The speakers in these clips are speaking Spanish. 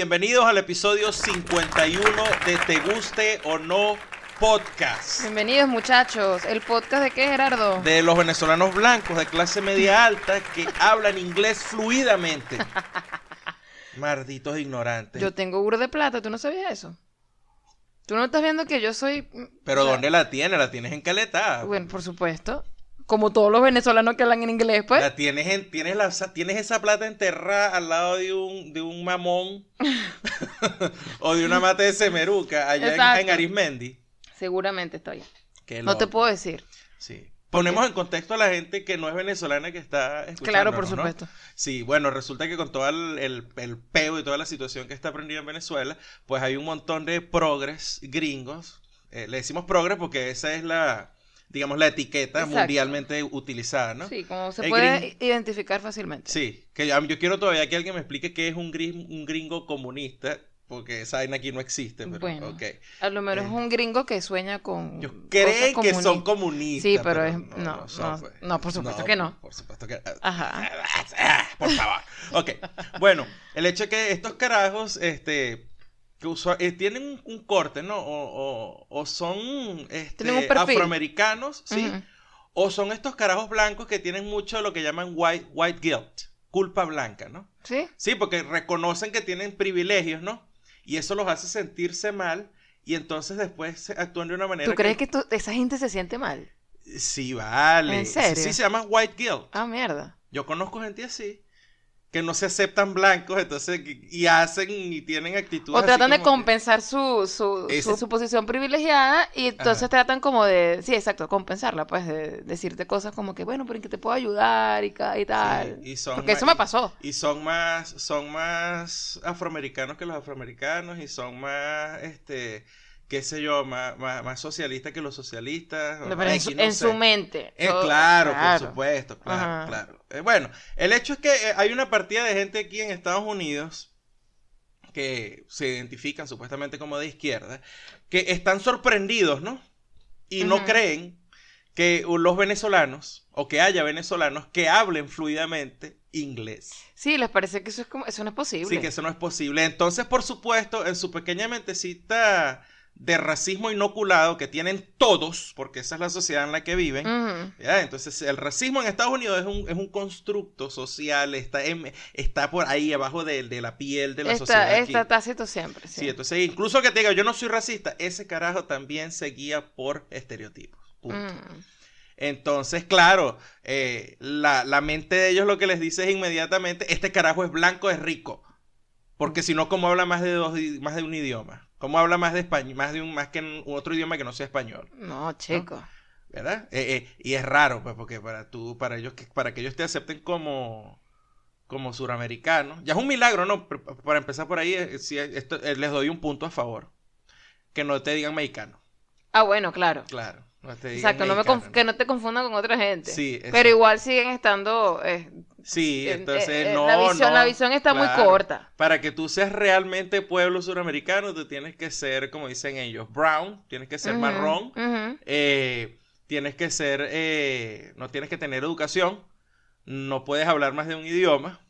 bienvenidos al episodio 51 de Te Guste o No Podcast. Bienvenidos muchachos. ¿El podcast de qué, Gerardo? De los venezolanos blancos de clase media alta que hablan inglés fluidamente. Malditos ignorantes. Yo tengo uro de plata, ¿tú no sabías eso? ¿Tú no estás viendo que yo soy... Pero o sea, ¿dónde la tienes? La tienes en Caleta. Bueno, por supuesto. Como todos los venezolanos que hablan en inglés, pues. La tienes en, tienes la, tienes esa plata enterrada al lado de un, de un mamón o de una mata de semeruca allá en, Exacto. en Arismendi. Seguramente estoy. Qué No te puedo decir. Sí. Ponemos en contexto a la gente que no es venezolana que está escuchando. Claro, por supuesto. Sí, bueno, resulta que con todo el, el, el peo y toda la situación que está aprendida en Venezuela, pues hay un montón de progres gringos. Eh, le decimos progres porque esa es la, digamos, la etiqueta Exacto. mundialmente utilizada, ¿no? Sí, como se El puede identificar fácilmente. Sí, que yo, yo quiero todavía que alguien me explique qué es un, gris- un gringo comunista, porque esa vaina aquí no existe, pero Bueno, ok. A lo menos Eh. es un gringo que sueña con. Ellos cosas creen que son comunistas. Sí, pero es- no, son, no, pues. no, por supuesto que no. Por supuesto que Ajá. Ah, Por favor. Ok. Bueno, el hecho es que estos carajos, este, que usua- eh, tienen un, un corte, ¿no? O, o- o son este, afroamericanos, ¿sí? O son estos carajos blancos que tienen mucho lo que llaman white, white guilt, culpa blanca, ¿no? ¿Sí? Sí, porque reconocen que tienen privilegios, ¿no? Y eso los hace sentirse mal y entonces después se- actúan de una manera ¿Tú crees que tú- esa gente se siente mal? Sí, vale. ¿En serio? Sí, se llama white guilt. Ah, mierda. Yo conozco gente así que no se aceptan blancos, entonces y hacen y tienen actitudes O tratan de que- compensar su, su, Ese- su, posición privilegiada y entonces Ajá. tratan como de, sí, exacto, compensarla, pues, de decirte cosas como que, bueno, pero en qué te puedo ayudar y, tal. y son Porque más- eso me pasó. Y son más, son más afroamericanos que los afroamericanos y son más, este, qué sé yo, más, más, más socialistas que los socialistas. Pero en, su, no en su mente. Eh, claro, por supuesto, claro, Ajá. claro. Eh, bueno, el hecho es que eh, hay una partida de gente aquí en Estados Unidos que se identifican supuestamente como de izquierda, que están sorprendidos, ¿no? Y no creen que los venezolanos, o que haya venezolanos que hablen fluidamente inglés. Sí, les parece que eso, es como, eso no es posible. Sí, que eso no es posible. Entonces, por supuesto, en su pequeña mentecita de racismo inoculado que tienen todos, porque esa es la sociedad en la que viven. Entonces, el racismo en Estados Unidos es un, es un constructo social, está, en- está por ahí abajo de, de la piel de la sociedad. Está, aquí. está tácito siempre. Sí. Sí, entonces, incluso que te diga yo no soy racista, ese carajo también se guía por estereotipos. Punto. Entonces, claro, eh, la, la mente de ellos lo que les dice es inmediatamente, este carajo es blanco, es rico. Porque si no, ¿cómo habla más de dos, más de un idioma? ¿Cómo habla más de español, más de un, más que en otro idioma que no sea español? No, chico. ¿Verdad? Eh, eh, y es raro, pues, porque para tú, para ellos, que, para que ellos te acepten como, como suramericano, ya es un milagro, ¿no? Pero Para empezar por ahí, eh, esto, eh, les doy un punto a favor. Que no te digan mexicano, Ah, bueno, claro. claro. No te Exacto, no me que no te confundan con otra gente. Sí, Pero igual siguen estando... eh, Sí, eh, entonces eh, no, la visión, no, la visión está muy corta. Para que tú seas realmente pueblo suramericano, tú tienes que ser, como dicen ellos, brown, tienes que ser marrón, tienes que ser, no tienes que tener educación, no puedes hablar más de un idioma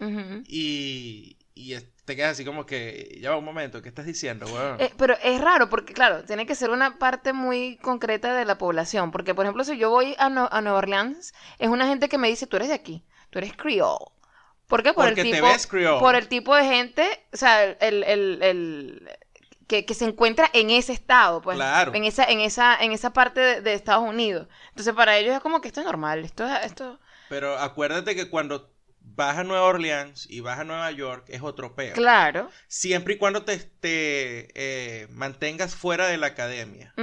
Ujú. y, y te quedas así como que, ya va un momento, ¿qué estás diciendo, weón? Eh, pero es raro porque, claro, tiene que ser una parte muy concreta de la población. Porque, por ejemplo, si yo voy a, a Nueva Orleans, es una gente que me dice, tú eres de aquí, tú eres creole. ¿Por qué? Por Porque el te tipo, ves creole. por el tipo de gente, o sea, el, el, el- que, que se encuentra en ese estado, pues, Claro. en esa, en esa, en esa parte de, de Estados Unidos. Entonces, para ellos es como que esto es normal, esto, es- esto, Pero acuérdate que cuando vas a Nueva Orleans y vas a Nueva York es otro peo. claro. Siempre y cuando te, te, eh, mantengas fuera de la academia.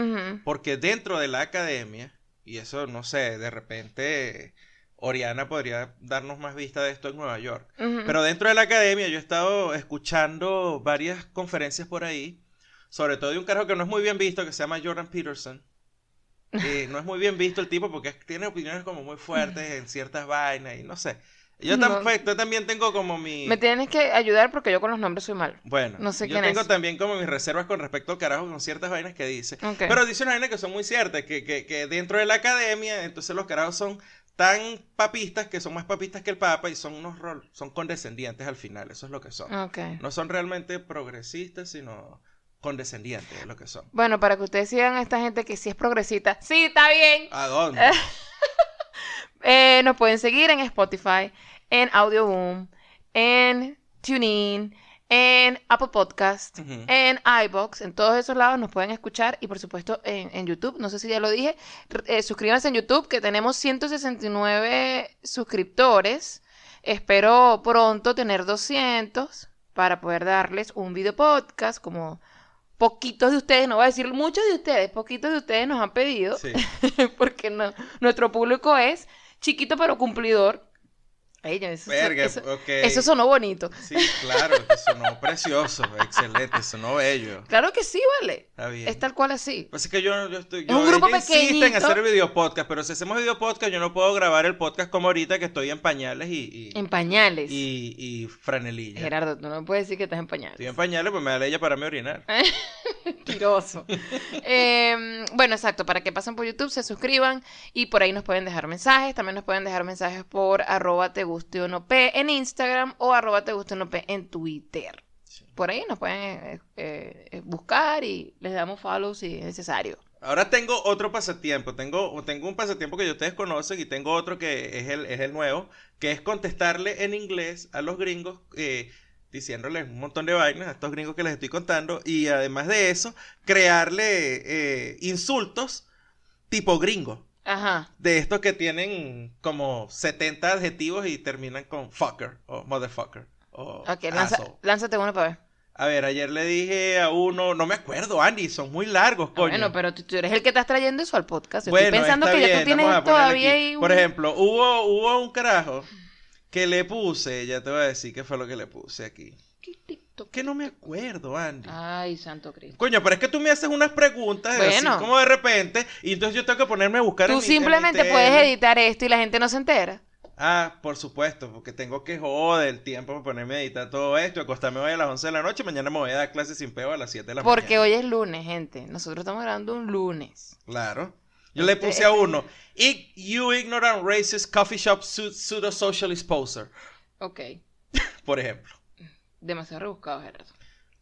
Porque dentro de la academia, y eso no sé, de repente Oriana podría darnos más vista de esto en Nueva York. Pero dentro de la academia yo he estado escuchando varias conferencias por ahí, sobre todo de un carajo que no es muy bien visto, que se llama Jordan Peterson. Eh, no es muy bien visto el tipo porque tiene opiniones como muy fuertes en ciertas vainas y no sé. Yo, No. tam- yo también tengo como mi... Me tienes que ayudar porque yo con los nombres soy mal. Bueno, No sé yo quién tengo es. también como mis reservas con respecto al carajo con ciertas vainas que dice. Pero dice unas vainas que son muy ciertas, que, que, que dentro de la academia, entonces los carajos son tan papistas que son más papistas que el Papa y son unos rol, son condescendientes al final, eso es lo que son. No son realmente progresistas, sino condescendientes, es lo que son. Bueno, para que ustedes sigan a esta gente que sí es progresista. Sí, está bien. ¿A dónde? Eh, nos pueden seguir en Spotify, en Audioboom, en TuneIn, en Apple Podcast, en iBox, en todos esos lados nos pueden escuchar y por supuesto en, en YouTube, no sé si ya lo dije, eh, suscríbanse en YouTube que tenemos 169 suscriptores, espero pronto tener 200 para poder darles un video podcast como poquitos de ustedes, no voy a decir muchos de ustedes, poquitos de ustedes nos han pedido. Sí. porque no, nuestro público es chiquito pero cumplidor. Ay, eso, Verga, eso- ok. eso sonó bonito. Sí, claro, sonó precioso, excelente, sonó bello. Claro que sí, vale. Está bien. Es tal cual así. Así que yo, yo estoy. Es un grupo insiste en pequeñito. hacer video podcast, pero si hacemos video podcast, yo no puedo grabar el podcast como ahorita que estoy en pañales y. y, En pañales. y, y franelilla. Gerardo, tú no puedes decir que estás en pañales. Estoy en pañales, pues me da ella para me orinar. Mentiroso. Eh, bueno, exacto, para que pasen por YouTube, se suscriban y por ahí nos pueden dejar mensajes. También nos pueden dejar mensajes por arroba te guste o no p en Instagram o arroba te guste o no p en Twitter. Sí. Por ahí nos pueden eh, eh, eh, buscar y les damos follow si es necesario. Ahora tengo otro pasatiempo. Tengo, tengo un pasatiempo que ustedes conocen y tengo otro que es el, es el nuevo, que es contestarle en inglés a los gringos, eh, diciéndoles un montón de vainas a estos gringos que les estoy contando. Y además de eso, crearle eh, insultos tipo gringo. Ajá. De estos que tienen como 70 adjetivos y terminan con fucker o motherfucker o Ok, lanza- lánzate uno para ver. A ver, ayer le dije a uno, no me acuerdo, Andy, son muy largos, Ah, coño. Bueno, pero tú, tú eres el que estás trayendo eso al podcast. Yo Bueno, Estoy pensando que ya tú tienes todavía ahí Por un- ejemplo, hubo, hubo un carajo que le puse, ya te voy a decir qué fue lo que le puse aquí. Que no me acuerdo, Andy. Ay, santo Cristo. Coño, pero es que tú me haces unas preguntas Bueno. así como de repente y entonces yo tengo que ponerme a buscar Tú en simplemente puedes editar esto y la gente no se entera. Ah, por supuesto, porque tengo que joder el tiempo para ponerme a editar todo esto, acostarme hoy a las 11 de la noche, mañana me voy a dar clases sin peo a las 7 de la Porque mañana. hoy es lunes, gente. Nosotros estamos grabando un lunes. Claro. Yo le puse a uno, "Ig- you ignorant racist coffee shop pseudo socialist poser, Ok. por ejemplo. Demasiado rebuscado, Gerardo.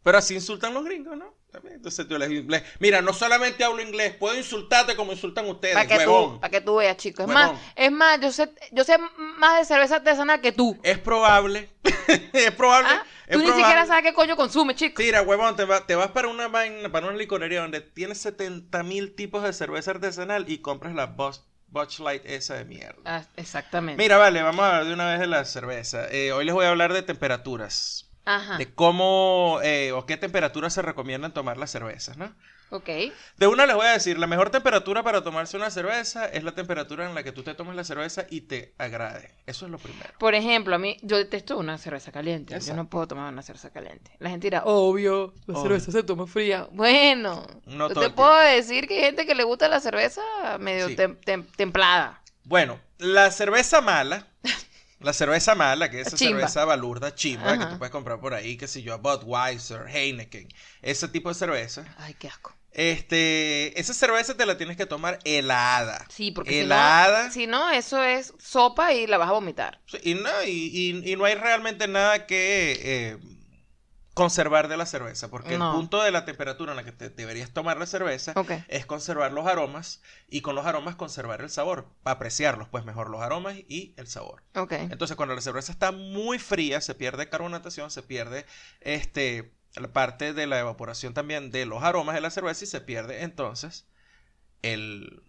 Pero así insultan los gringos, ¿no? También, Entonces yo les, les- mira, no solamente hablo inglés, puedo insultarte como insultan ustedes, Para que, huevón. tú, pa' que tú veas, chicos. Es Huevón. más, es más, yo sé, yo sé más de cerveza artesanal que tú. Es probable, es probable, ¿Ah? es Tú ni siquiera sabes qué coño consume, chicos. Tira, huevón, te, va- te vas para una vaina, para una licorería donde tienes 70 mil tipos de cerveza artesanal y compras la Bus, Butch Light esa de mierda. Ah, exactamente. Mira, vale, vamos a hablar de una vez de la cerveza. Eh, hoy les voy a hablar de temperaturas. Ajá. De cómo eh, o qué temperaturas se recomiendan tomar las cervezas, ¿no? Ok. De una les voy a decir, la mejor temperatura para tomarse una cerveza es la temperatura en la que tú te tomes la cerveza y te agrade. Eso es lo primero. Por ejemplo, a mí, yo detesto una cerveza caliente. Yo no puedo tomar una cerveza caliente. La gente dirá, obvio, la Obvio. cerveza se toma fría. Bueno, No yo te puedo decir que hay gente que le gusta la cerveza medio Sí. tem- tem- templada. Bueno, la cerveza mala, la cerveza mala, que es esa Chimba. cerveza balurda chimba que tú puedes comprar por ahí, que si yo, Budweiser, Heineken, ese tipo de cerveza. Ay, qué asco. Este, esa cerveza te la tienes que tomar helada. Sí, porque si helada. no, si no, eso es sopa y la vas a vomitar. Sí, Y no, y, y- y no hay realmente nada que eh, conservar de la cerveza, porque No. el punto de la temperatura en la que te deberías tomar la cerveza es conservar los aromas y con los aromas conservar el sabor, apreciarlos, pues mejor los aromas y el sabor. Entonces, cuando la cerveza está muy fría, se pierde carbonatación, se pierde este la parte de la evaporación también de los aromas de la cerveza y se pierde entonces el,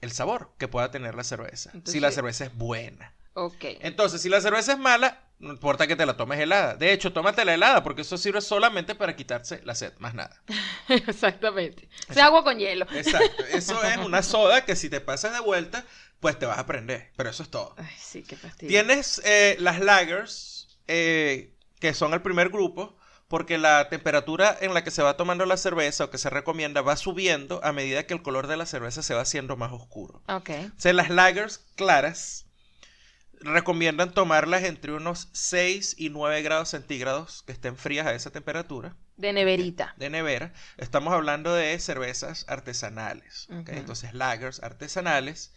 el sabor que pueda tener la cerveza. Entonces- si la cerveza es buena. Ok. Entonces, si la cerveza es mala, no importa que te la tomes helada. De hecho, tómatela helada porque eso sirve solamente para quitarse la sed, más nada. Exactamente. O sea, agua con hielo. Exacto. Eso es una soda que si te pasas de vuelta, pues te vas a aprender. Pero eso es todo. Ay, sí, qué fastidio. Tienes eh, las lagers, eh, que son el primer grupo, porque la temperatura en la que se va tomando la cerveza o que se recomienda va subiendo a medida que el color de la cerveza se va haciendo más oscuro. Ok. O sea, las lagers claras recomiendan tomarlas entre unos 6 y 9 grados centígrados, que estén frías a esa temperatura. De neverita. de nevera, estamos hablando de cervezas artesanales. Entonces, lagers artesanales,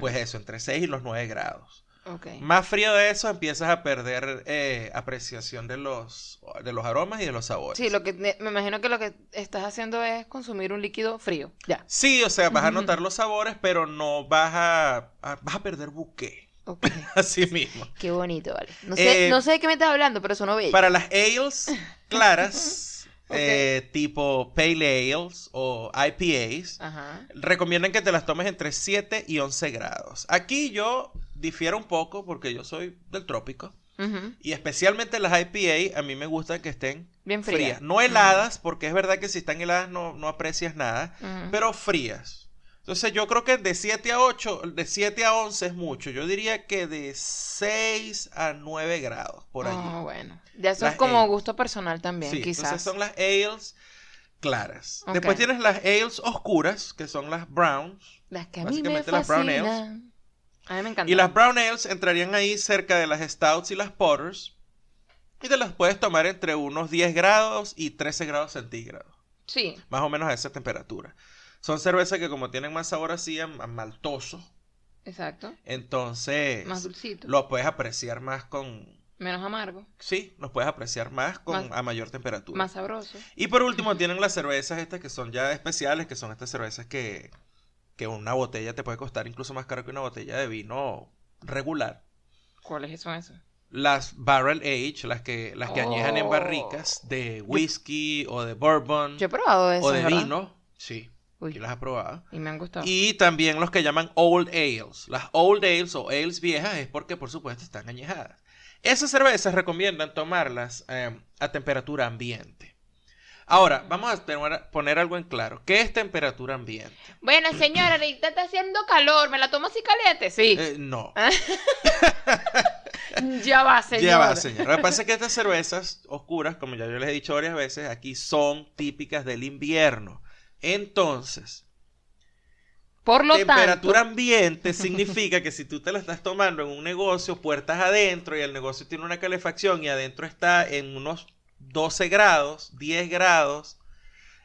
pues eso, entre 6 y los 9 grados. Ok. Más frío de eso, empiezas a perder eh, apreciación de los, de los aromas y de los sabores. Sí, lo que me imagino que lo que estás haciendo es consumir un líquido frío. Ya. Sí, o sea, vas a notar los sabores, pero no vas a, a- vas a perder buque. Ok. Así mismo. Qué bonito, vale. No sé, Eh, no sé de qué me estás hablando, pero sonó bello. Para las ales claras, eh, tipo pale ales o IPAs, Ajá. recomiendan que te las tomes entre 7 y 11 grados. Aquí yo difiero un poco porque yo soy del trópico. Y especialmente las IPA, a mí me gusta que estén Bien fría. frías. No heladas, porque es verdad que si están heladas no, no aprecias nada, pero frías. Entonces yo creo que de 7 a 8, de 7 a 11 es mucho. Yo diría que de 6 a 9 grados por allí. Ah, bueno. Ya eso Las es como ale. gusto personal también, Sí, quizás. entonces son las ales claras. Ok. Después tienes las ales oscuras, que son las browns. Las que a mí me básicamente las brown ales. A mí me encanta. Y las brown ales entrarían ahí cerca de las stouts y las porters. Y te las puedes tomar entre unos 10 grados y 13 grados centígrados. Sí. Más o menos a esa temperatura. Son cervezas que como tienen más sabor así a, a maltoso, Exacto. entonces Más dulcito. lo puedes apreciar más con... Menos amargo. Sí, los puedes apreciar más con Más- a mayor temperatura. Más sabroso. Y por último tienen las cervezas estas que son ya especiales, que son estas cervezas que, que una botella te puede costar incluso más caro que una botella de vino regular. ¿Cuáles son esas? Las barrel age, las que, las que añejan en Oh. barricas de whisky o de bourbon Yo he probado esas, o de ¿verdad? vino. Sí, Uy, y las he probado. y me han gustado. Y también los que llaman old ales. Las old ales o ales viejas es porque por supuesto están añejadas. Esas cervezas recomiendan tomarlas eh, a temperatura ambiente. Ahora, vamos a tener- poner algo en claro. ¿Qué es temperatura ambiente? Bueno, señora, ahorita está haciendo calor. ¿Me la tomo así caliente? Sí. Eh, no. ya va, señora. Ya va, señor. Lo que pasa es que estas cervezas oscuras, como ya yo les he dicho varias veces, aquí son típicas del invierno. Entonces, Por lo temperatura tanto, ambiente significa que si tú te la estás tomando en un negocio, puertas adentro, y el negocio tiene una calefacción y adentro está en unos 12 grados, 10 grados,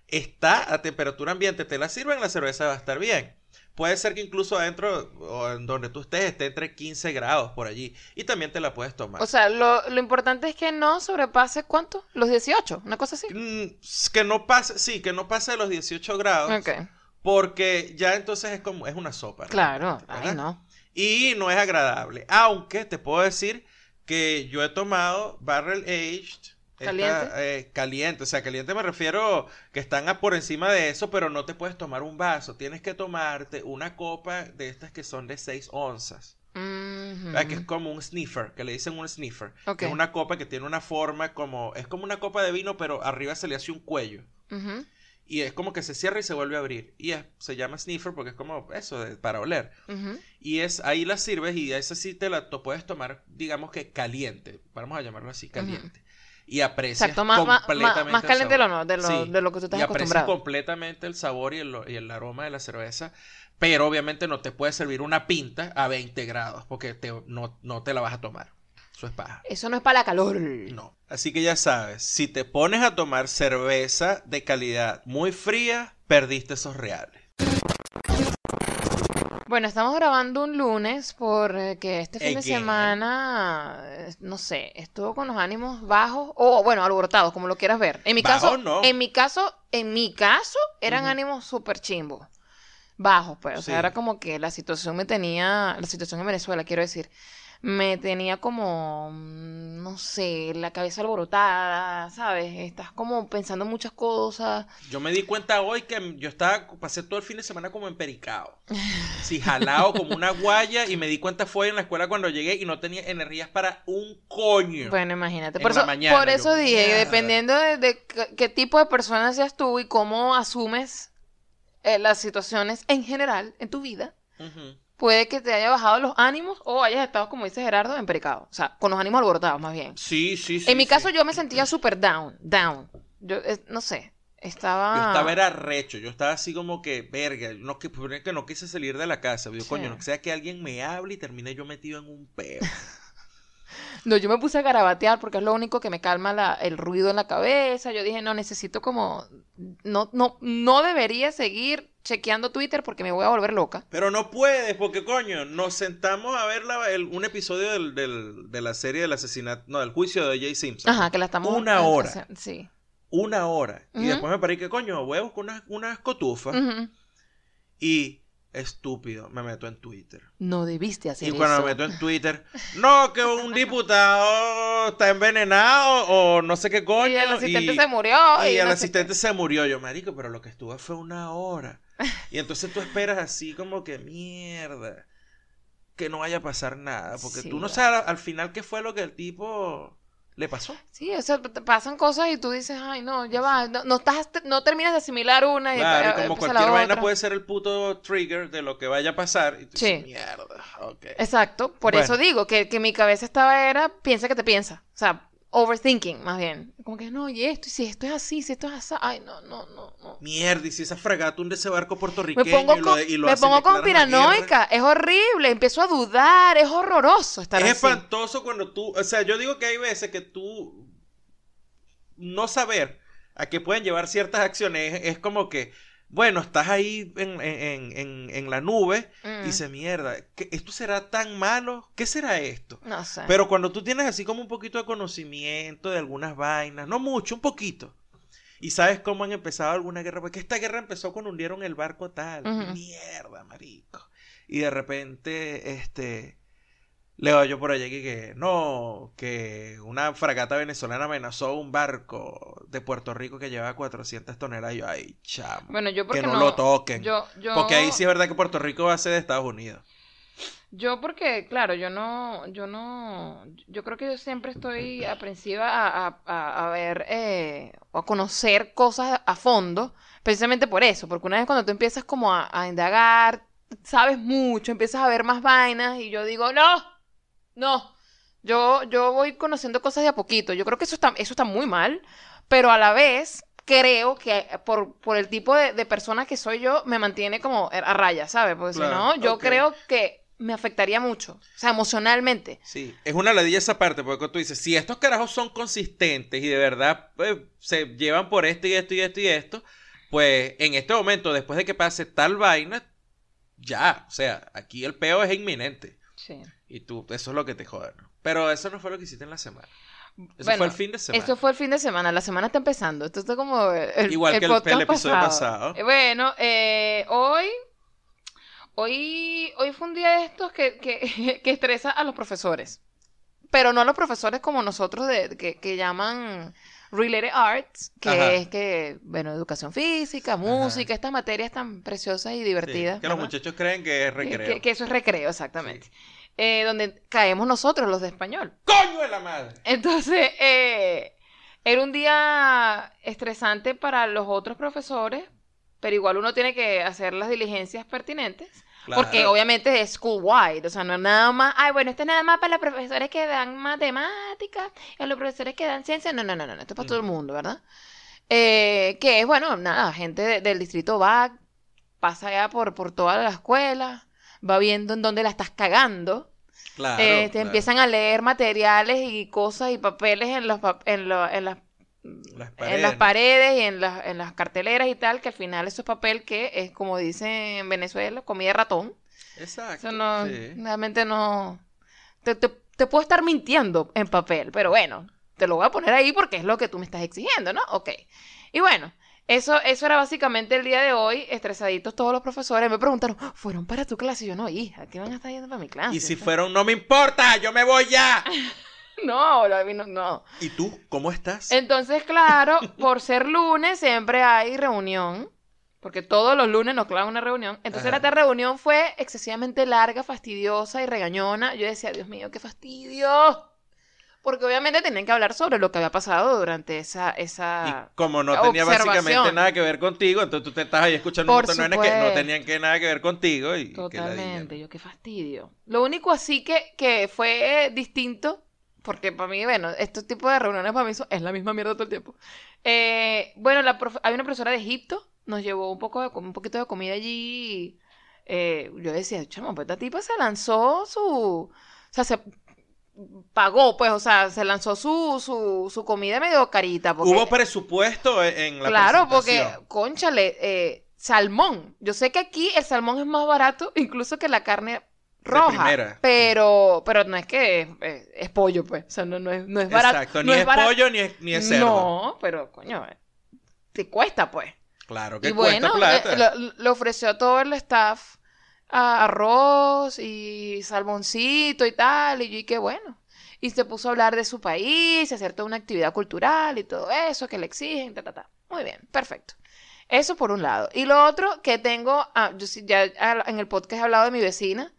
está a temperatura ambiente, te la sirven, la cerveza va a estar bien. Puede ser que incluso adentro, o en donde tú estés, esté entre 15 grados por allí. Y también te la puedes tomar. o sea, lo, lo importante es que no sobrepase, ¿cuánto? Los 18, una cosa así. Mm, que no pase, sí, que no pase los 18 grados. Ok, Porque ya entonces es como, es una sopa. claro. Ay, no. Y no es agradable. Aunque te puedo decir que yo he tomado barrel aged. ¿Caliente? eh, caliente. O sea, caliente me refiero que están a por encima de eso, pero no te puedes tomar un vaso. Tienes que tomarte una copa de estas que son de 6 onzas. Ah, Que es como un sniffer, que le dicen un sniffer. Que es una copa que tiene una forma como. Es como una copa de vino, pero arriba se le hace un cuello. Y es como que se cierra y se vuelve a abrir. Y es- se llama sniffer porque es como eso, de- para oler. Y es ahí la sirves y esa sí te la puedes tomar, digamos que caliente. Vamos a llamarlo así, caliente. Y aprecias Exacto, más, más, completamente más, más el de sabor. lo, no, de, lo, Sí, de lo que tú estás y aprecias acostumbrado. completamente el sabor y el, y el aroma de la cerveza. Pero obviamente no te puedes servir una pinta a 20 grados porque te- no, no te la vas a tomar. Eso es paja. Eso no es para la calor. No. Así que ya sabes, si te pones a tomar cerveza de calidad muy fría, perdiste esos reales. Bueno, estamos grabando un lunes porque este fin de semana, eh, no sé, estuvo con los ánimos bajos o bueno, alborotados, como lo quieras ver. En mi caso, no. en mi caso, en mi caso eran ánimos súper chimbos. Bajos, pues, o sea, Sí. era como que la situación me tenía, la situación en Venezuela, quiero decir, me tenía como, mm, no sé, la cabeza alborotada, ¿sabes? Estás como pensando muchas cosas. Yo me di cuenta hoy que yo estaba, pasé todo el fin de semana como empericado. Sí, jalado como una guaya y me di cuenta fue en la escuela cuando llegué y no tenía energías para un coño. Bueno, imagínate. En Por la eso, mañana, por yo, eso dije, dependiendo de, de qué, tipo de persona seas tú y cómo asumes eh, las situaciones en general en tu vida. Puede que te haya bajado los ánimos o hayas estado, como dice Gerardo, empericado. O sea, con los ánimos alborotados, más bien. Sí, sí, sí. en mi sí. caso, yo me sentía súper down, down. Yo, eh, no sé, estaba... Yo estaba era recho, yo estaba así como que, verga, no, que, que no quise salir de la casa. Yo, Sí. coño, no sea que alguien me hable y termine yo metido en un peo. No, yo me puse a garabatear porque es lo único que me calma la- el ruido en la cabeza. Yo dije, no, necesito como... No, no, no debería seguir chequeando Twitter porque me voy a volver loca. Pero no puedes, porque coño, nos sentamos a ver la- el- un episodio del, del- de la serie del asesinato, no, del juicio de J. Simpson. Ajá, que la estamos... Una hora. Sí. Una hora. Y después me paré que coño, voy a buscar unas, unas cotufas. Y estúpido, me meto en Twitter. No debiste hacer Y cuando eso. me meto en Twitter, no, que un diputado está envenenado o no sé qué coño. Y el asistente y- se murió. Y el no asistente se murió. Yo, marico, pero lo que estuvo fue una hora. Y entonces tú esperas así como que mierda. Que no vaya a pasar nada. Porque Sí, tú no sabes al final qué fue lo que el tipo le pasó. Sí, o sea, te pasan cosas y tú dices, ay, no, ya va. No, no estás, no terminas de asimilar una y Claro, y como la cualquier vaina otra. puede ser el puto trigger de lo que vaya a pasar. Y tú Sí. dices, mierda, ok. Exacto, por Bueno. eso digo que, que mi cabeza estaba era, piensa que te piensa. O sea, overthinking, más bien. Como que no, y esto, y si esto es así, si esto es así. Ay, no, no, no, no. Mierda, y si esa fragata hunde ese barco Me puertorriqueño pongo, y lo, con, y lo me pongo guerra. conspiranoica, es horrible, empiezo a dudar, es horroroso estar Es así. espantoso cuando tú, o sea, yo digo que hay veces que tú no saber a qué pueden llevar ciertas acciones es, es como que, bueno, estás ahí en, en- en- en la nube Mm, y dices, mierda, ¿qué- ¿esto será tan malo? ¿Qué será esto? No sé. Pero cuando tú tienes así como un poquito de conocimiento de algunas vainas, no mucho, un poquito, y sabes cómo han empezado alguna guerra, porque esta guerra empezó cuando hundieron el barco tal, mierda, marico. Y de repente, este, leo yo por allí que, que no, que una fragata venezolana amenazó un barco de Puerto Rico que llevaba 400 toneladas. Y yo, ay, chamo, bueno, yo porque que no, lo toquen. Yo, yo, Porque ahí sí es verdad que Puerto Rico va a ser de Estados Unidos. Yo porque, claro, yo no, yo no, yo creo que yo siempre estoy aprensiva a, a- a- a ver eh, o a conocer cosas a fondo, precisamente por eso, porque una vez cuando tú empiezas como a, a indagar, sabes mucho, empiezas a ver más vainas y yo digo, no, no, yo, yo voy conociendo cosas de a poquito, yo creo que eso está, eso está muy mal, pero a la vez creo que por, por el tipo de, de persona que soy yo, me mantiene como a raya, ¿sabes? Porque si no, yo creo que me afectaría mucho, o sea, emocionalmente. Sí, es una ladilla esa parte, porque tú dices, si estos carajos son consistentes y de verdad pues, se llevan por esto y esto y esto y esto, pues en este momento, después de que pase tal vaina, ya, o sea, aquí el peo es inminente. Sí. Y tú, eso es lo que te jode, ¿no? Pero eso no fue lo que hiciste en la semana. Eso Bueno, fue el fin de semana. Eso fue el fin de semana, la semana está empezando. Esto está como el, Igual que el- episodio pasado. Eh, Bueno, eh, hoy, hoy, hoy fue un día de estos que, que, que estresa a los profesores. Pero no a los profesores como nosotros de, que, que llaman Related Arts, que Ajá. es que, bueno, educación física, música, estas materias tan preciosas y Sí, divertidas. que los muchachos creen que es recreo. Que, que eso es recreo, exactamente. Eh, donde caemos nosotros, los de español. ¡Coño de la madre! Entonces, eh, era un día estresante para los otros profesores, pero igual uno tiene que hacer las diligencias pertinentes, porque obviamente es school-wide, o sea, no es nada más, ay, bueno, esto es nada más para los profesores que dan matemáticas, y los profesores que dan ciencia, no, no, no, no, esto es para todo el mundo, ¿verdad? Eh, que es, bueno, nada, gente de- del distrito va, pasa ya por, por toda la escuela, va viendo en dónde la estás cagando, Claro, eh, te claro. empiezan a leer materiales y cosas y papeles en, los, en, lo- en, las, Las en las paredes. paredes y en, las, en las carteleras y tal, que al final eso es papel que es, como dicen en Venezuela, comida de ratón. Exacto. Eso no, sí. realmente no... Te, te, te puedo estar mintiendo en papel, pero bueno, te lo voy a poner ahí porque es lo que tú me estás exigiendo, ¿no? Ok. Y bueno, eso, eso era básicamente el día de hoy, estresaditos todos los profesores. Me preguntaron, ¿fueron para tu clase? Y yo, no, hija, ¿qué van a estar yendo para mi clase? Y si fueron, no me importa, yo me voy ya. No, no, no. ¿Y tú, cómo estás? Entonces, claro, por ser lunes siempre hay reunión, porque todos los lunes nos clavan una reunión. Entonces, esta reunión fue excesivamente larga, fastidiosa y regañona. Yo decía, Dios mío, qué fastidio. Porque obviamente tenían que hablar sobre lo que había pasado durante esa... Y esa... como no tenía básicamente nada que ver contigo, entonces tú te estás ahí escuchando Por un montón de vainas que no tenían que nada que ver contigo y Totalmente, yo qué fastidio. Lo único así que, que fue eh, distinto, porque para mí, bueno, estos tipos de reuniones para mí son- es la misma mierda todo el tiempo. Eh, bueno, la profe- hay una profesora de Egipto, nos llevó un, poco de, un poquito de comida allí. eh, yo decía, chamo, pues esta tipa se lanzó su... O sea, se- pagó, pues, o sea, se lanzó su, su, su comida medio carita. Porque, Hubo presupuesto e- en la claro, porque, conchale, eh, salmón. Yo sé que aquí el salmón es más barato incluso que la carne roja. Pero, pero no es que es, es- es pollo, pues. O sea, no, no es, no es barato. Exacto, no ni es, barato. pollo ni es, ni es cerdo. No, pero, coño, eh, te cuesta, pues. Claro que Y cuesta bueno, plata. le, le- le ofreció a todo el staff arroz y salmoncito y tal, y yo, y qué bueno. Y se puso a hablar de su país, hacer toda una actividad cultural y todo eso que le exigen, ta, ta, ta. Muy bien, perfecto. Eso por un lado. Y lo otro que tengo, ah, yo sí, ya en el podcast he hablado de mi vecina.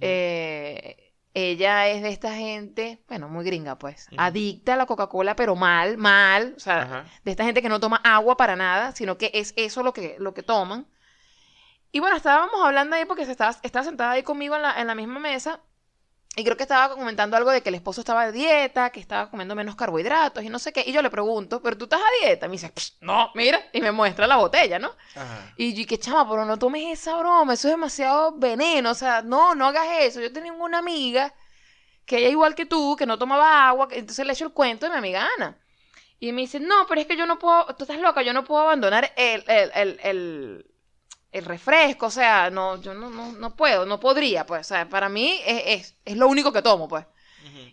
Eh, ella es de esta gente, bueno, muy gringa pues, adicta a la Coca-Cola, pero mal, mal, o sea, de esta gente que no toma agua para nada, sino que es eso lo que, lo que toman. Y bueno, estábamos hablando ahí porque se estaba, estaba sentada ahí conmigo en la, en la misma mesa y creo que estaba comentando algo de que el esposo estaba de dieta, que estaba comiendo menos carbohidratos y no sé qué. Y yo le pregunto, ¿pero tú estás a dieta? Y me dice, "Pss, no, mira, y me muestra la botella, ¿no? Ajá. Y yo, y que chama, pero no tomes esa broma, eso es demasiado veneno, o sea, no, no hagas eso. Yo tenía una amiga que ella igual que tú, que no tomaba agua, entonces le echo el cuento de mi amiga Ana. Y me dice, no, pero es que yo no puedo, tú estás loca, yo no puedo abandonar el, el, el, el, el refresco, o sea, no, yo no, no, no puedo, no podría, pues, o sea, para mí es, es, es lo único que tomo, pues.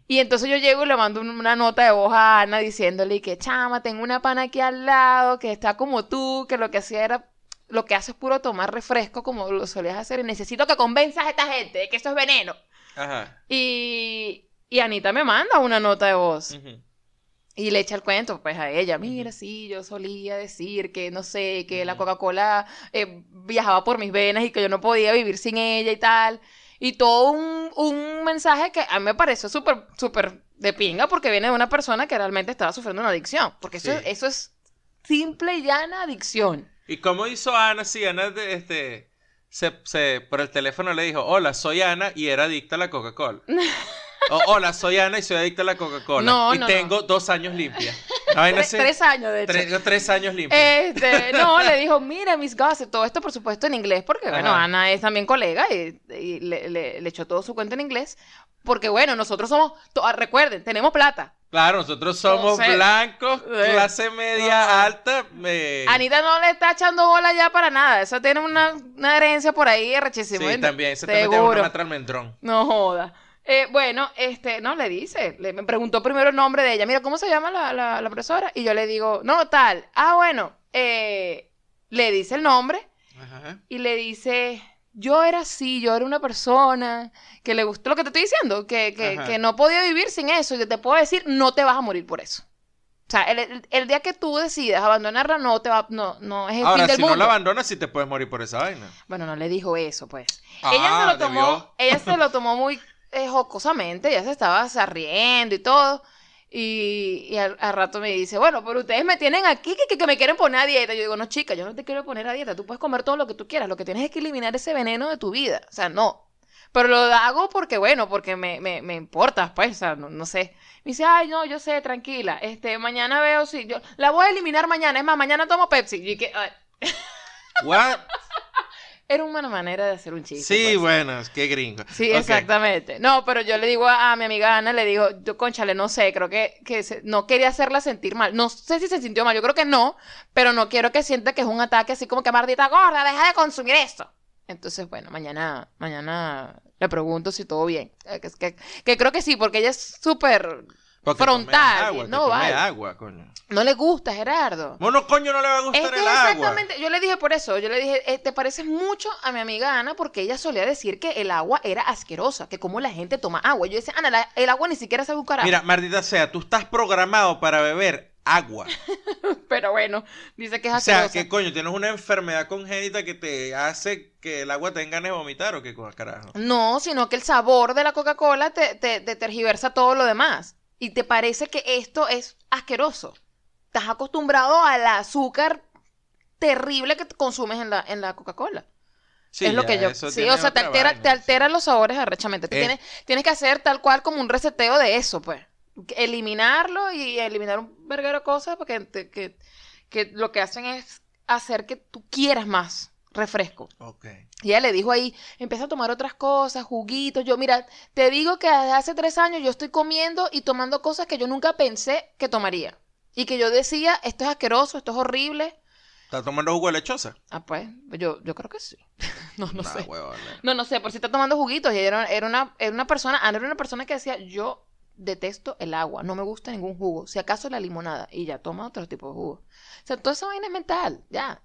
Y entonces yo llego y le mando un- una nota de voz a Ana diciéndole que, chama, tengo una pana aquí al lado que está como tú, que lo que hacía era, lo que hace es puro tomar refresco como lo solías hacer y necesito que convenzas a esta gente de que esto es veneno. Ajá. Y, y Anita me manda una nota de voz. Y le echa el cuento pues a ella, mira, sí, yo solía decir que, no sé, que la. Coca-Cola eh, viajaba por mis venas y que yo no podía vivir sin ella y tal. Y todo un, un mensaje que a mí me pareció súper, súper de pinga porque viene de una persona que realmente estaba sufriendo una adicción. Porque eso, Sí. eso es simple y llana adicción. ¿Y cómo hizo Ana? Sí, Ana de- este, se, se- por el teléfono le dijo, hola, soy Ana y era adicta a la Coca-Cola. O, hola, soy Ana y soy adicta a la Coca-Cola. No, y no, tengo dos años limpia. Tres, años, de hecho. Tres, tres años limpia. Este, no, le dijo, mira, Miss Gossip, todo esto por supuesto en inglés, porque bueno. Ana es también colega y, y le, le- le echó todo su cuento en inglés, porque bueno, nosotros somos, recuerden, tenemos plata. Claro, nosotros somos blancos, Eh. clase media alta. eh, Anita no le está echando bola ya para nada, eso tiene una, una herencia por ahí rechísima. sí, también se te metió una matra almendrón. No joda. Eh, bueno, este, no, le dice, le, me preguntó primero el nombre de ella, mira, ¿cómo se llama la, la, la profesora? Y yo le digo, no, tal, ah, bueno, eh, le dice el nombre, Ajá. y le dice, yo era así, yo era una persona que le gustó lo que te estoy diciendo, que, que, que no podía vivir sin eso, y te puedo decir, no te vas a morir por eso. O sea, el, el- el día que tú decidas abandonarla, no te va, no, no es el Ahora, fin del si mundo. no la abandonas, sí te puedes morir por esa vaina. Bueno, no le dijo eso, pues. Ah, ella se lo tomó, debió. ella se lo tomó muy eh, jocosamente, ella se estaba riendo y todo. Y, y al, al rato me dice, bueno, pero ustedes me tienen aquí que, que, que me quieren poner a dieta. Yo digo, no, chica, yo no te quiero poner a dieta. Tú puedes comer todo lo que tú quieras. Lo que tienes es que eliminar ese veneno de tu vida. O sea, no. Pero lo hago porque, bueno, porque me, me, me importa, pues, o sea, no, no sé. Me dice, ay, no, yo sé, tranquila. Este, mañana veo si yo la voy a eliminar mañana. Es más, mañana tomo Pepsi. Y que, ay, What? era una manera de hacer un chiste. Sí, pues. bueno, es que gringo. Sí, exactamente. No, pero yo le digo a, a mi amiga Ana, le digo, yo, conchale, no sé, creo que, que se- no quería hacerla sentir mal. No sé si se sintió mal, yo creo que no, pero no quiero que sienta que es un ataque así como que maldita gorda, deja de consumir esto. Entonces, bueno, mañana, mañana le pregunto si todo bien. Eh, Que, que, que creo que sí, porque ella es súper... Porque frontal, agua, no vale. agua, coño. No le gusta, Gerardo. Mono, coño, no le va a gustar Es que el agua. exactamente, yo le dije por eso, yo le dije, eh, te pareces mucho a mi amiga Ana porque ella solía decir que el agua era asquerosa, que como la gente toma agua. Yo decía, Ana, la- el agua ni siquiera sabe un carajo. Mira, maldita sea, tú estás programado para beber agua. Pero bueno, dice que es O sea, asquerosa. que coño, tienes una enfermedad congénita que te hace que el agua tenga ganas de vomitar o qué carajo. No, sino que el sabor de la Coca-Cola te, te, te tergiversa todo lo demás. Y te parece que esto es asqueroso. Estás acostumbrado al azúcar terrible que consumes en la, en la Coca-Cola. Sí, es lo que yo. eso Sí, o sea, te altera, vaina. te altera los sabores arrechamente. Eh. tienes, tienes que hacer tal cual como un reseteo de eso, pues. Eliminarlo y eliminar un verguero de cosas porque te- que, que lo que hacen es hacer que tú quieras más refresco. Ok. Y ella le dijo ahí, empieza a tomar otras cosas, juguitos. Yo, mira, te digo que desde hace tres años yo estoy comiendo y tomando cosas que yo nunca pensé que tomaría. Y que yo decía, esto es asqueroso, esto es horrible. ¿Estás tomando jugo de lechosa? Ah, pues, yo, yo creo que sí. no, no Nah, sé. No, no sé, por si está tomando juguitos. Y era, era una, era una persona, Ana era una persona que decía, yo detesto el agua, no me gusta ningún jugo, si acaso la limonada. Y ya toma otro tipo de jugo. O sea, toda esa vaina es mental, ya,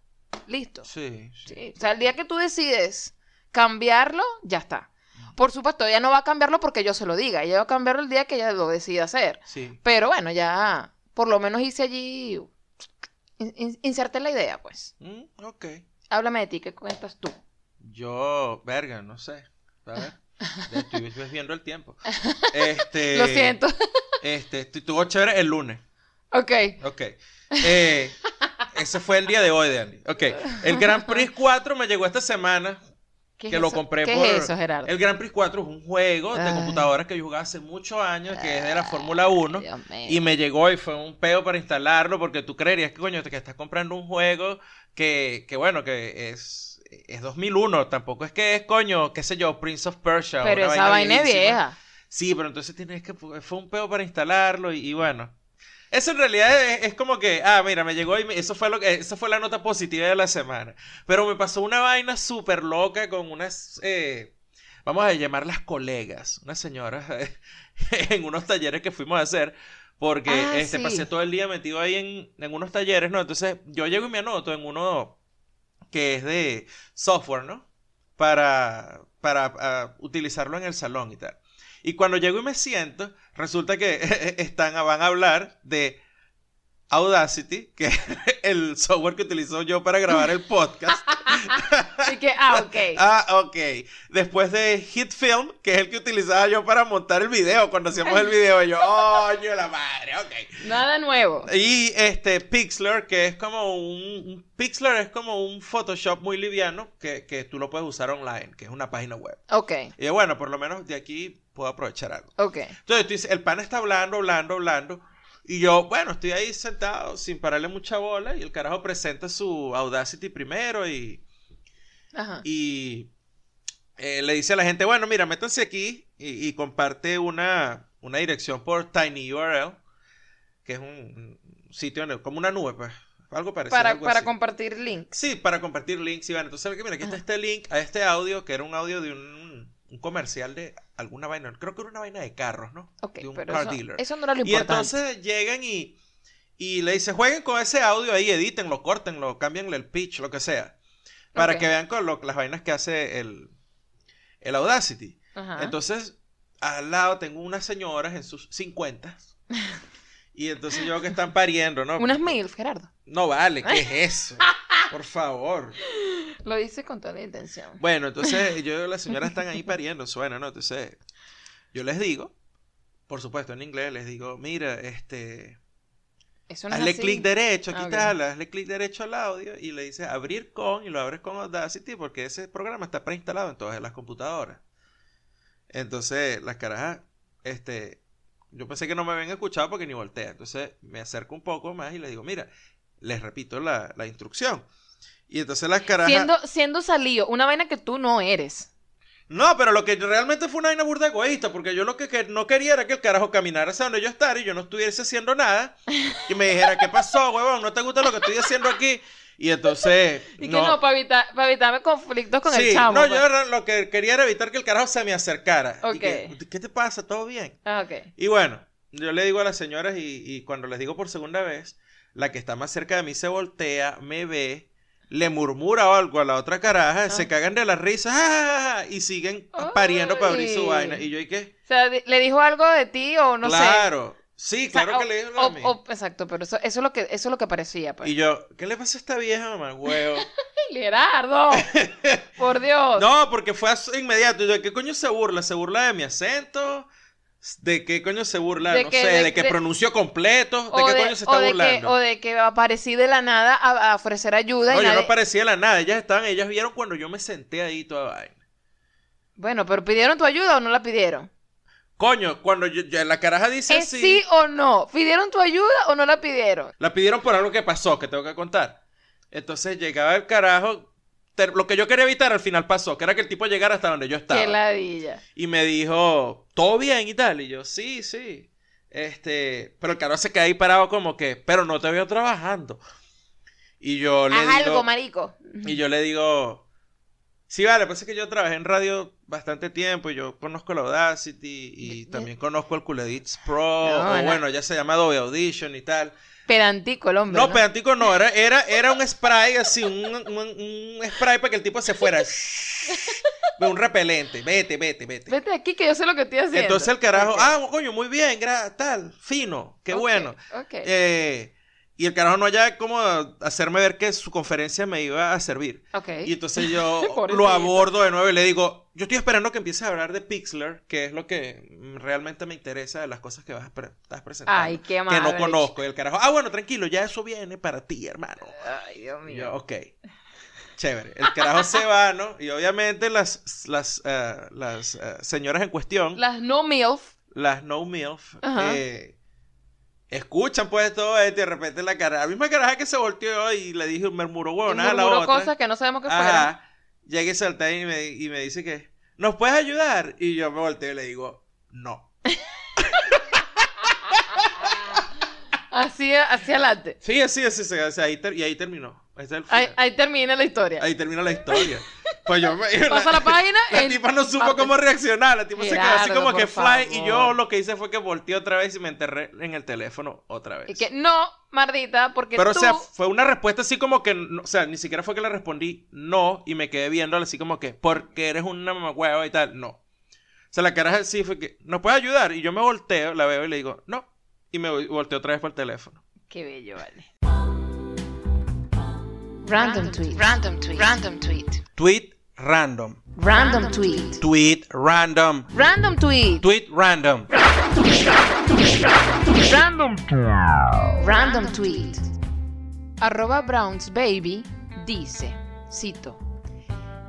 listo. Sí, sí. Sí, O sea, el día que tú decides cambiarlo, ya está. Por supuesto, ella no va a cambiarlo porque yo se lo diga, ella va a cambiarlo el día que ella lo decida hacer. Sí. Pero bueno, ya, por lo menos hice allí, in- in- inserté la idea, pues. Mm, ok. Háblame de ti, ¿qué cuentas tú? Yo, verga, no sé. A ver. Estoy viendo el tiempo. Este, Lo siento. Este, estu- estuvo chévere el lunes. ok. Ok. Eh, ese fue el día de hoy, Danny. Ok. El Grand Prix 4 me llegó esta semana. ¿Qué es que lo compré ¿Qué por. es eso, Gerardo? El Grand Prix 4 es un juego de Ay. computadora que yo jugaba hace muchos años, que es de la Fórmula 1. Dios mío. Y me llegó y fue un peo para instalarlo porque tú creerías que coño, que estás comprando un juego que, que bueno, que es, es 2001, tampoco es que es coño, qué sé yo, Prince of Persia. Pero esa vaina es vieja. Sí, pero entonces tienes que, fue un peo para instalarlo y, y bueno. Eso en realidad es, es como que, ah, mira, me llegó y me- eso fue lo que, eso fue la nota positiva de la semana. Pero me pasó una vaina súper loca con unas, eh, vamos a llamarlas colegas, unas señoras en unos talleres que fuimos a hacer. Porque Ah, este, sí. pasé todo el día metido ahí en, en unos talleres, ¿no? Entonces yo llego y me anoto en uno que es de software, ¿no? Para, para ah, utilizarlo en el salón y tal. Y cuando llego y me siento, resulta que están, van a hablar de Audacity, que es el software que utilizo yo para grabar el podcast. Así que, ah, ok. ah, ok. Después de Hit Film, que es el que utilizaba yo para montar el video, cuando hacíamos el video, yo, ¡Coño, la madre! Ok. Nada nuevo. Y este Pixlr, que es como un, Pixlr es como un Photoshop muy liviano que, que tú lo puedes usar online, que es una página web. Ok, Y bueno, por lo menos de aquí puedo aprovechar algo. ok. Entonces, el pan está hablando, hablando, hablando. Y yo, bueno, estoy ahí sentado sin pararle mucha bola. Y el carajo presenta su Audacity primero y, Ajá. y eh, le dice a la gente, bueno, mira, métanse aquí y, y comparte una, una dirección por TinyURL, que es un, un sitio en el- como una nube, pues, algo parecido. Para, algo para así. links links. Sí, para compartir links, Iván. Entonces, mira, aquí está este link a este audio, que era un audio de un, un comercial de alguna vaina. Creo que era una vaina de carros, ¿no? Ok, de un pero car eso, dealer. eso no era lo Y importante. entonces llegan y, y le dicen, jueguen con ese audio ahí, edítenlo, córtenlo, cámbienle el pitch, lo que sea. Para que vean con lo- las vainas que hace el, el Audacity. Ajá. Entonces, al lado tengo unas señoras en sus 50. Y entonces yo que están pariendo, ¿no? Unas mil, Gerardo. No vale, ¿qué es eso? Por favor. Lo hice con toda la intención. Bueno, entonces yo las señoras están ahí pariendo, suena, ¿no? Entonces yo les digo, por supuesto en inglés, les digo, mira, este, Eso no hazle clic derecho, aquí Ah, está, hazle clic derecho al audio y le dices abrir con y lo abres con Audacity porque ese programa está preinstalado en todas las computadoras. Entonces las carajas, este, yo pensé que no me habían escuchado porque ni voltea. Entonces me acerco un poco más y les digo, mira, les repito la, la instrucción. Y entonces las carajas... Siendo, siendo salido, una vaina que tú no eres. No, pero lo que realmente fue una vaina burda egoísta, porque yo lo que, que no quería era que el carajo caminara hacia donde yo estaba y yo no estuviese haciendo nada. Y me dijera, ¿qué pasó, huevón? ¿No te gusta lo que estoy haciendo aquí? Y entonces. Y que no, para evitar, para evitarme conflictos con sí, el chamo. no, pues. yo lo que quería era evitar que el carajo se me acercara. Y que, ¿Qué te pasa? ¿Todo bien? Ah, ok. Y bueno, yo le digo a las señoras y, y cuando les digo por segunda vez, la que está más cerca de mí se voltea, me ve, le murmura algo a la otra caraja, Ah. se cagan de la risa ¡ah! y siguen pariendo para abrir su vaina. Y yo, ¿y qué? O sea, le dijo algo de ti o no sé. claro, sí, claro o- que le dijo o- a mí. o- exacto, pero eso, eso es lo que, eso es lo que parecía, pues. Y yo, ¿qué le pasa a esta vieja, mamá? Huevo. ¡Ay, Gerardo! Por Dios. No, porque fue inmediato. Y yo, ¿De qué coño se burla? ¿Se burla de mi acento? ¿De qué coño se burla? De no que- sé, de- de, que de- pronunció completo. ¿De o qué de, coño se o está de que, burlando? o de que aparecí de la nada a, a ofrecer ayuda No, y yo nadie... no parecía la nada. Ellas estaban, ellas vieron cuando yo me senté ahí toda vaina. Bueno, pero ¿pidieron tu ayuda o no la pidieron? Coño, cuando yo, la caraja dice ¿Es así, sí o no? ¿Pidieron tu ayuda o no la pidieron? la pidieron por algo que pasó, que tengo que contar. Entonces llegaba el carajo lo que yo quería evitar al final pasó, que era que el tipo llegara hasta donde yo estaba. Qué ladilla. Y me dijo, ¿todo bien y tal? Y yo, sí, sí. Este, pero el carajo se queda ahí parado como que, pero no te veo trabajando. Y yo le Haz digo, algo, marico. y yo le digo, sí, vale, pues es que yo trabajé en radio bastante tiempo y yo conozco la Audacity y también conozco el Cool Edits Pro, No, o bueno, ya se llama Adobe Audition y tal. Pedantico el hombre. No, ¿no? pedantico no, era, era, era un spray así, un, un- un spray para que el tipo se fuera. un repelente, vete, vete, vete. Vete aquí que yo sé lo que estoy haciendo. Entonces el carajo, ah, coño, muy bien, tal, fino, qué bueno. Ok. Eh, y el carajo no haya como hacerme ver que su conferencia me iba a servir. ok. Y entonces yo lo abordo de nuevo y le digo, yo estoy esperando que empieces a hablar de Pixlr, que es lo que realmente me interesa de las cosas que vas pre- estás presentando. Ay, qué que no conozco. Y el carajo, ah, bueno, tranquilo, ya eso viene para ti, hermano. Ay, Dios Y mío. yo, ok. Chévere. El carajo se va, ¿no? Y obviamente las, las, eh, las eh, señoras en cuestión, Las no MILF. las no MILF, Ajá. eh, escuchan pues todo esto y de repente la cara, la misma caraja que se volteó y le dije, murmuró y huevona a la murmuró otra. cosas que no sabemos qué fueron. Ajá. Llega y salta y me, y me dice que, ¿nos puedes ayudar? Y yo me volteo y le digo, no. Así, así adelante. Sí, así, así, así, así, ahí y ahí terminó. Es el Ahí, termina la historia. Ahí termina la historia. Pues yo me... Pasa la página. La en- tipa no supo cómo reaccionar. La tipa se quedó así como que fly. Y yo lo que hice fue que volteé otra vez y me enterré en el teléfono otra vez. Y que no, Mardita, porque Pero, tú... o sea, fue una respuesta así como que. no- o sea, ni siquiera fue que le respondí no. Y me quedé viéndola así como que, porque eres una mamagüeva y tal. No. O sea, la cara así fue que, ¿nos puedes ayudar? Y yo me volteo, la veo y le digo, no. Y me volteo otra vez por el teléfono. Qué bello, vale. Random tweet. Random tweet. Random tweet. Tweet random. Random tweet. Tweet random. Random tweet. Tweet random. Random Random tweet. Arroba Browns Baby dice, cito,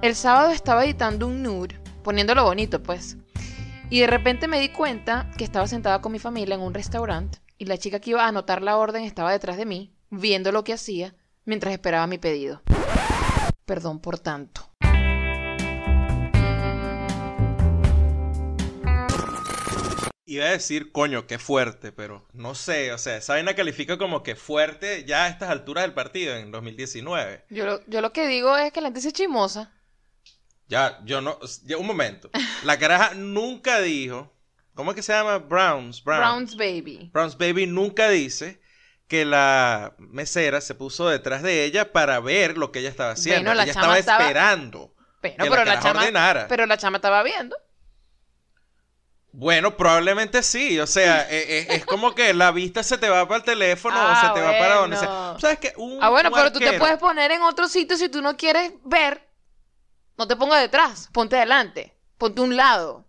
el sábado estaba editando un nude, poniéndolo bonito pues, y de repente me di cuenta que estaba sentada con mi familia en un restaurante y la chica que iba a anotar la orden estaba detrás de mí, viendo lo que hacía mientras esperaba mi pedido. Perdón por tanto. Iba a decir, coño, qué fuerte, pero no sé, o sea, esa vaina califica como que fuerte ya a estas alturas del partido, en 2019. Yo lo, yo lo que digo es que la gente se chimosa. Ya, yo no, ya, un momento. La caraja nunca dijo, ¿cómo es que se llama? Browns, Brown. Browns Baby. Browns Baby nunca dice que la mesera se puso detrás de ella para ver lo que ella estaba haciendo. Bueno, la ella chama estaba esperando. Pero, Que la pero la, caraja chama, ordenara. pero la chama estaba viendo. Bueno, probablemente sí. O sea, e- e- es, como que la vista se te va para el teléfono o Ah, se te va para donde sea. bueno. ¿Sabes qué? Un, Ah, bueno, un pero tú te arquero- puedes poner en otro sitio si tú no quieres ver. No te pongas detrás, ponte adelante, ponte a un lado.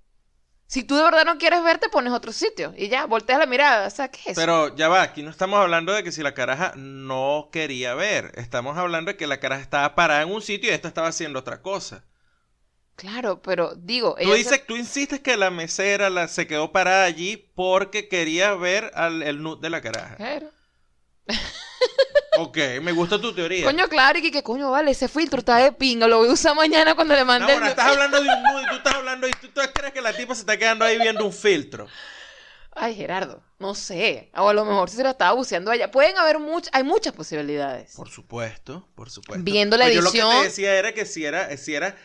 Si tú de verdad no quieres ver, te pones otro sitio y ya, volteas la mirada. O sea, ¿qué es eso? Pero ya va, aquí no estamos hablando de que si la caraja no quería ver. Estamos hablando de que la caraja estaba parada en un sitio y esta estaba haciendo otra cosa. Claro, pero digo, Tú se- dices, tú insistes que la mesera la, se quedó parada allí porque quería ver al, el nude de la caraja. Claro. Ok, me gusta tu teoría. Coño, claro, y que, coño, vale, ese filtro está de pinga, lo voy a usar mañana cuando le No, mande el... bueno, estás hablando de un nude y tú estás hablando y tú, tú crees que la tipa se está quedando ahí viendo un filtro. Ay, Gerardo, no sé. O a lo mejor si se la estaba buceando allá. Pueden haber muchas, hay muchas posibilidades. Por supuesto, por supuesto. Viendo la Pues Yo lo que edición- te decía era que si era, si era,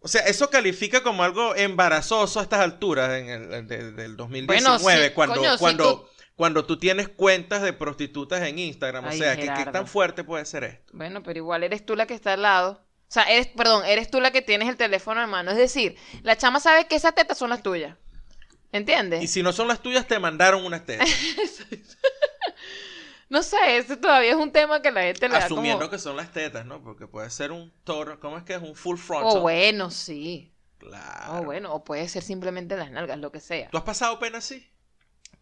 o sea, eso califica como algo embarazoso a estas alturas en el, de- del 2019, Bueno, sí, cuando, coño, si cuando, tú- cuando tú tienes cuentas de prostitutas en Instagram. Ay, o sea, ¿qué, tan fuerte puede ser esto? Bueno, pero igual eres tú la que está al lado. O sea, eres, perdón, eres tú la que tienes el teléfono en mano. Es decir, la chama sabe que esas tetas son las tuyas. ¿Entiendes? Y si no son las tuyas, te mandaron unas tetas. No sé, ese todavía es un tema que la gente le da asumiendo como... que son las tetas, ¿no? Porque puede ser un toro, ¿cómo es que es? Un full O frontal. bueno, sí. Claro. O bueno, o puede ser simplemente las nalgas, lo que sea. ¿Tú has pasado pena así?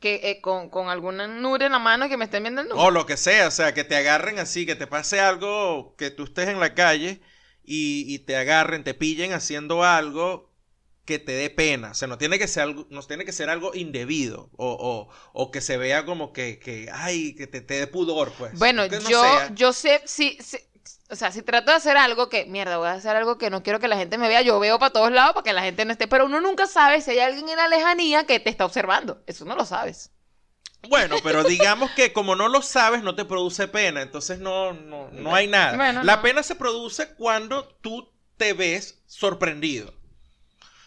Que eh, con, con alguna nure en la mano que me estén viendo el. O lo que sea, o sea, que te agarren así, que te pase algo, que tú estés en la calle y, y te agarren, te pillen haciendo algo que te dé pena. O sea, no tiene que ser algo, no tiene que ser algo indebido o, o, o que se vea como que, que ay, que te, te dé pudor, pues. Bueno, no yo, sea. yo sé, sí, sí, o sea, si trato de hacer algo que, mierda, voy a hacer algo que no quiero que la gente me vea, yo veo para todos lados para que la gente no esté, pero uno nunca sabe si hay alguien en la lejanía que te está observando. Eso no lo sabes. Bueno, pero digamos que como no lo sabes, no te produce pena, entonces no, no, no hay nada. Bueno, la no. pena se produce cuando tú te ves sorprendido.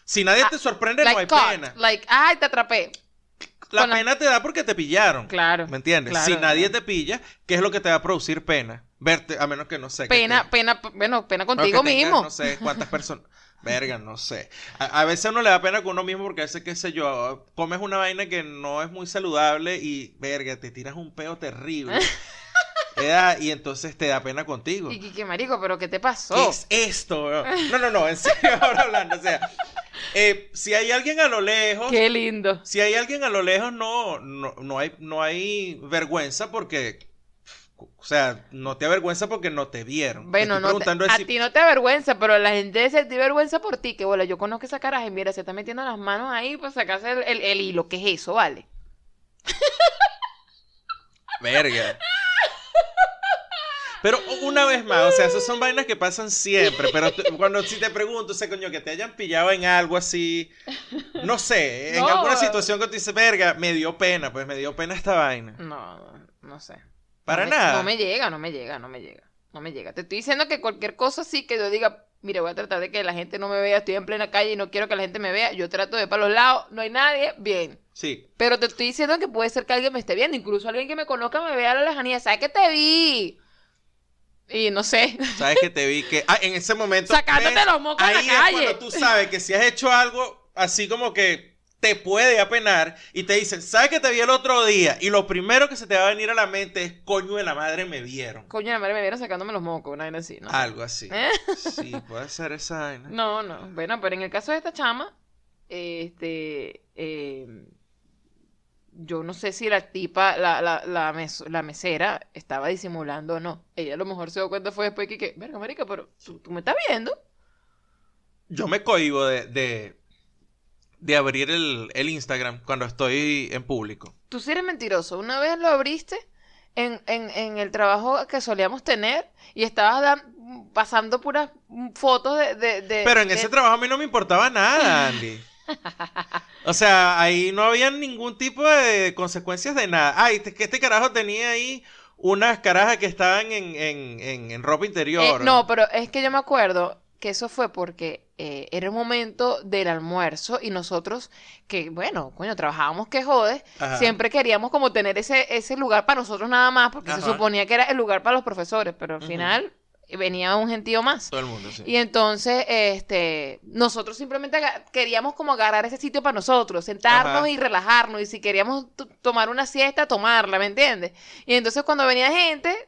Si nadie te sorprende, no hay caught, pena. like, ay, te atrapé. La con la- pena te da porque te pillaron. Claro. ¿Me entiendes? claro, si nadie claro. te pilla, ¿qué es lo que te va a producir pena? Verte, a menos que no sé. Pena, te- pena, bueno, pena contigo mismo. No sé cuántas personas. Verga, no sé. A, a veces a uno le da pena con uno mismo porque a veces, qué sé yo, comes una vaina que no es muy saludable y, verga, te tiras un peo terrible. ¿Verdad? Y entonces te da pena contigo. Y que marico, pero ¿qué te pasó? ¿Qué es esto? weón? No, no, no, en serio ahora hablando. O sea, eh, si hay alguien a lo lejos, Qué lindo. si hay alguien a lo lejos, no, no, no hay, no hay vergüenza porque, o sea, no te avergüenza porque no te vieron. Bueno, Estoy no te- a si- ti no te avergüenza, pero la gente se te vergüenza por ti. Que bola, yo conozco esa caraja y mira, se está metiendo las manos ahí para sacarse el, el- el hilo. ¿Qué es eso, vale? Verga. Pero una vez más, o sea, esas son vainas que pasan siempre, pero cuando si te pregunto, o sea, coño, que te hayan pillado en algo así, no sé, en No. alguna situación que tú dices, verga, me dio pena, pues me dio pena esta vaina. No, no, no sé. Para No me- nada. No me llega, no me llega, no me llega. No me llega. Te estoy diciendo que cualquier cosa sí que yo diga, mire, voy a tratar de que la gente no me vea, estoy en plena calle y no quiero que la gente me vea. Yo trato de para los lados, no hay nadie, bien. Sí, Pero te estoy diciendo que puede ser que alguien me esté viendo, incluso alguien que me conozca me vea a la lejanía, ¿sabes que te vi? Y no sé, sabes que te vi que, ah, en ese momento. Sacándote ves, los mocos en la ahí es calle. cuando tú sabes que si has hecho algo así como que te puede apenar y te dicen, ¿sabes que te vi el otro día? Y lo primero que se te va a venir a la mente es, coño de la madre, me vieron. coño, la madre me vieron sacándome los mocos, una vaina así, ¿no? Algo así. ¿Eh? Sí, puede ser esa vaina. No, no. Bueno, pero en el caso de esta chama, este, eh, yo no sé si la tipa, la, la, la, mes- la mesera estaba disimulando o no. Ella a lo mejor se dio cuenta fue después que, que verga, marica, pero tú, tú me estás viendo. Yo me cohibo de, de, de abrir el, el Instagram cuando estoy en público. Tú sí eres mentiroso. Una vez lo abriste en, en, en el trabajo que solíamos tener y estabas dan- pasando puras fotos de... de, de- Pero en de- ese trabajo a mí no me importaba nada, Andy. O sea, ahí no había ningún tipo de consecuencias de nada. Ay, que este carajo tenía ahí unas carajas que estaban en, en, en, en ropa Eh, interior. no, pero es que yo me acuerdo que eso fue porque eh, era el momento del almuerzo y nosotros, que bueno, coño, trabajábamos que jode, Ajá. siempre queríamos como tener ese, ese lugar para nosotros nada más, porque se suponía que era el lugar para los profesores, pero al final venía un gentío más. Todo el mundo, sí. Y entonces, este, nosotros simplemente queríamos como agarrar ese sitio para nosotros, sentarnos Ajá. y relajarnos, y si queríamos tomar una siesta, tomarla, ¿me entiendes? Y entonces cuando venía gente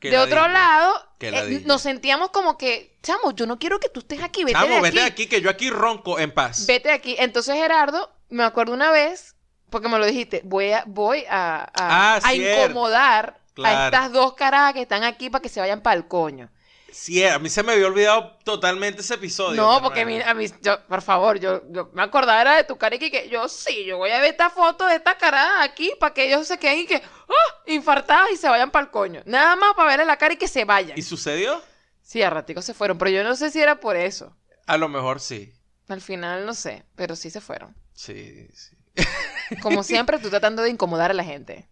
De otro lado, eh, nos sentíamos como que, chamo, yo no quiero que tú estés aquí, vete Chamo, de aquí. vete de aquí que yo aquí ronco en paz. Vete de aquí. Entonces, Gerardo, me acuerdo una vez, porque me lo dijiste, voy a, voy a, a- Ah, a incomodar a estas dos carajas que están aquí para que se vayan para el coño. Sí, a mí se me había olvidado totalmente ese episodio. No, porque a mí, hermano. a mí- yo, por favor, yo, yo me acordaba era de tu cara y que, yo sí, yo voy a ver esta foto de esta cara aquí para que ellos se queden y que, ¡ah! infartadas y se vayan para el coño. Nada más para verle la cara y que se vayan. ¿Y sucedió? Sí, a ratico se fueron, pero yo no sé si era por eso. A lo mejor sí. Al final no sé, pero sí se fueron. Sí, sí. Como siempre, tú tratando de incomodar a la gente.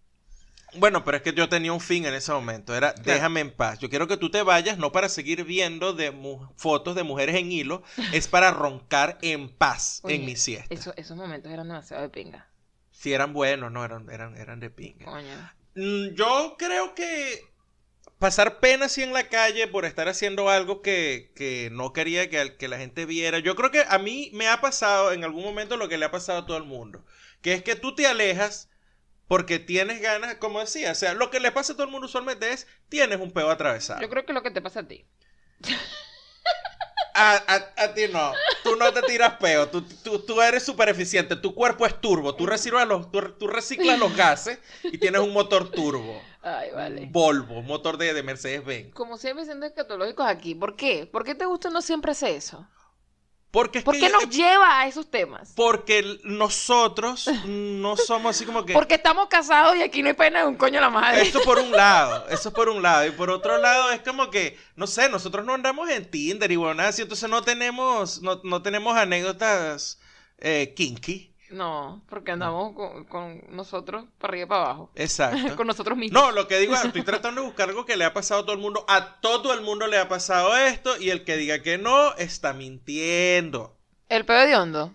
Bueno, pero es que yo tenía un fin en ese momento. Era déjame en paz. Yo quiero que tú te vayas, no para seguir viendo de fotos de mujeres en hilo, es para roncar en paz Oye, en mi siesta. eso- esos momentos eran demasiado de pinga. Si eran buenos, no, eran, eran, eran de pinga. Coño. Mm, Yo creo que pasar pena así en la calle por estar haciendo algo que, que no quería que, que la gente viera. Yo creo que a mí me ha pasado en algún momento lo que le ha pasado a todo el mundo. Que es que tú te alejas porque tienes ganas, como decía, o sea, lo que le pasa a todo el mundo usualmente es, tienes un peo atravesado. Yo creo que es lo que te pasa a ti. A, a- a ti no, tú no te tiras peo, tú, tú, tú eres súper eficiente, tu cuerpo es turbo, tú reciclas, los, tú, tú reciclas los gases y tienes un motor turbo. Ay, vale. Volvo, un motor de, de Mercedes-Benz. Como siempre siendo escatológicos aquí. ¿Por qué? ¿Por qué te gusta no siempre hacer eso? Porque es ¿Por que- qué nos lleva a esos temas? Porque nosotros no somos así como que... Porque estamos casados y aquí no hay pena de un coño a la madre. Eso por un lado, eso por un lado. Y por otro lado es como que, no sé, nosotros no andamos en Tinder y bueno, nada así, entonces no tenemos, no, no tenemos anécdotas eh, kinky. No, porque andamos con, con nosotros para arriba y para abajo. Exacto. con nosotros mismos. No, lo que digo es, estoy tratando de buscar algo que le ha pasado a todo el mundo. A todo el mundo le ha pasado esto y el que diga que no está mintiendo. El pedo de hondo.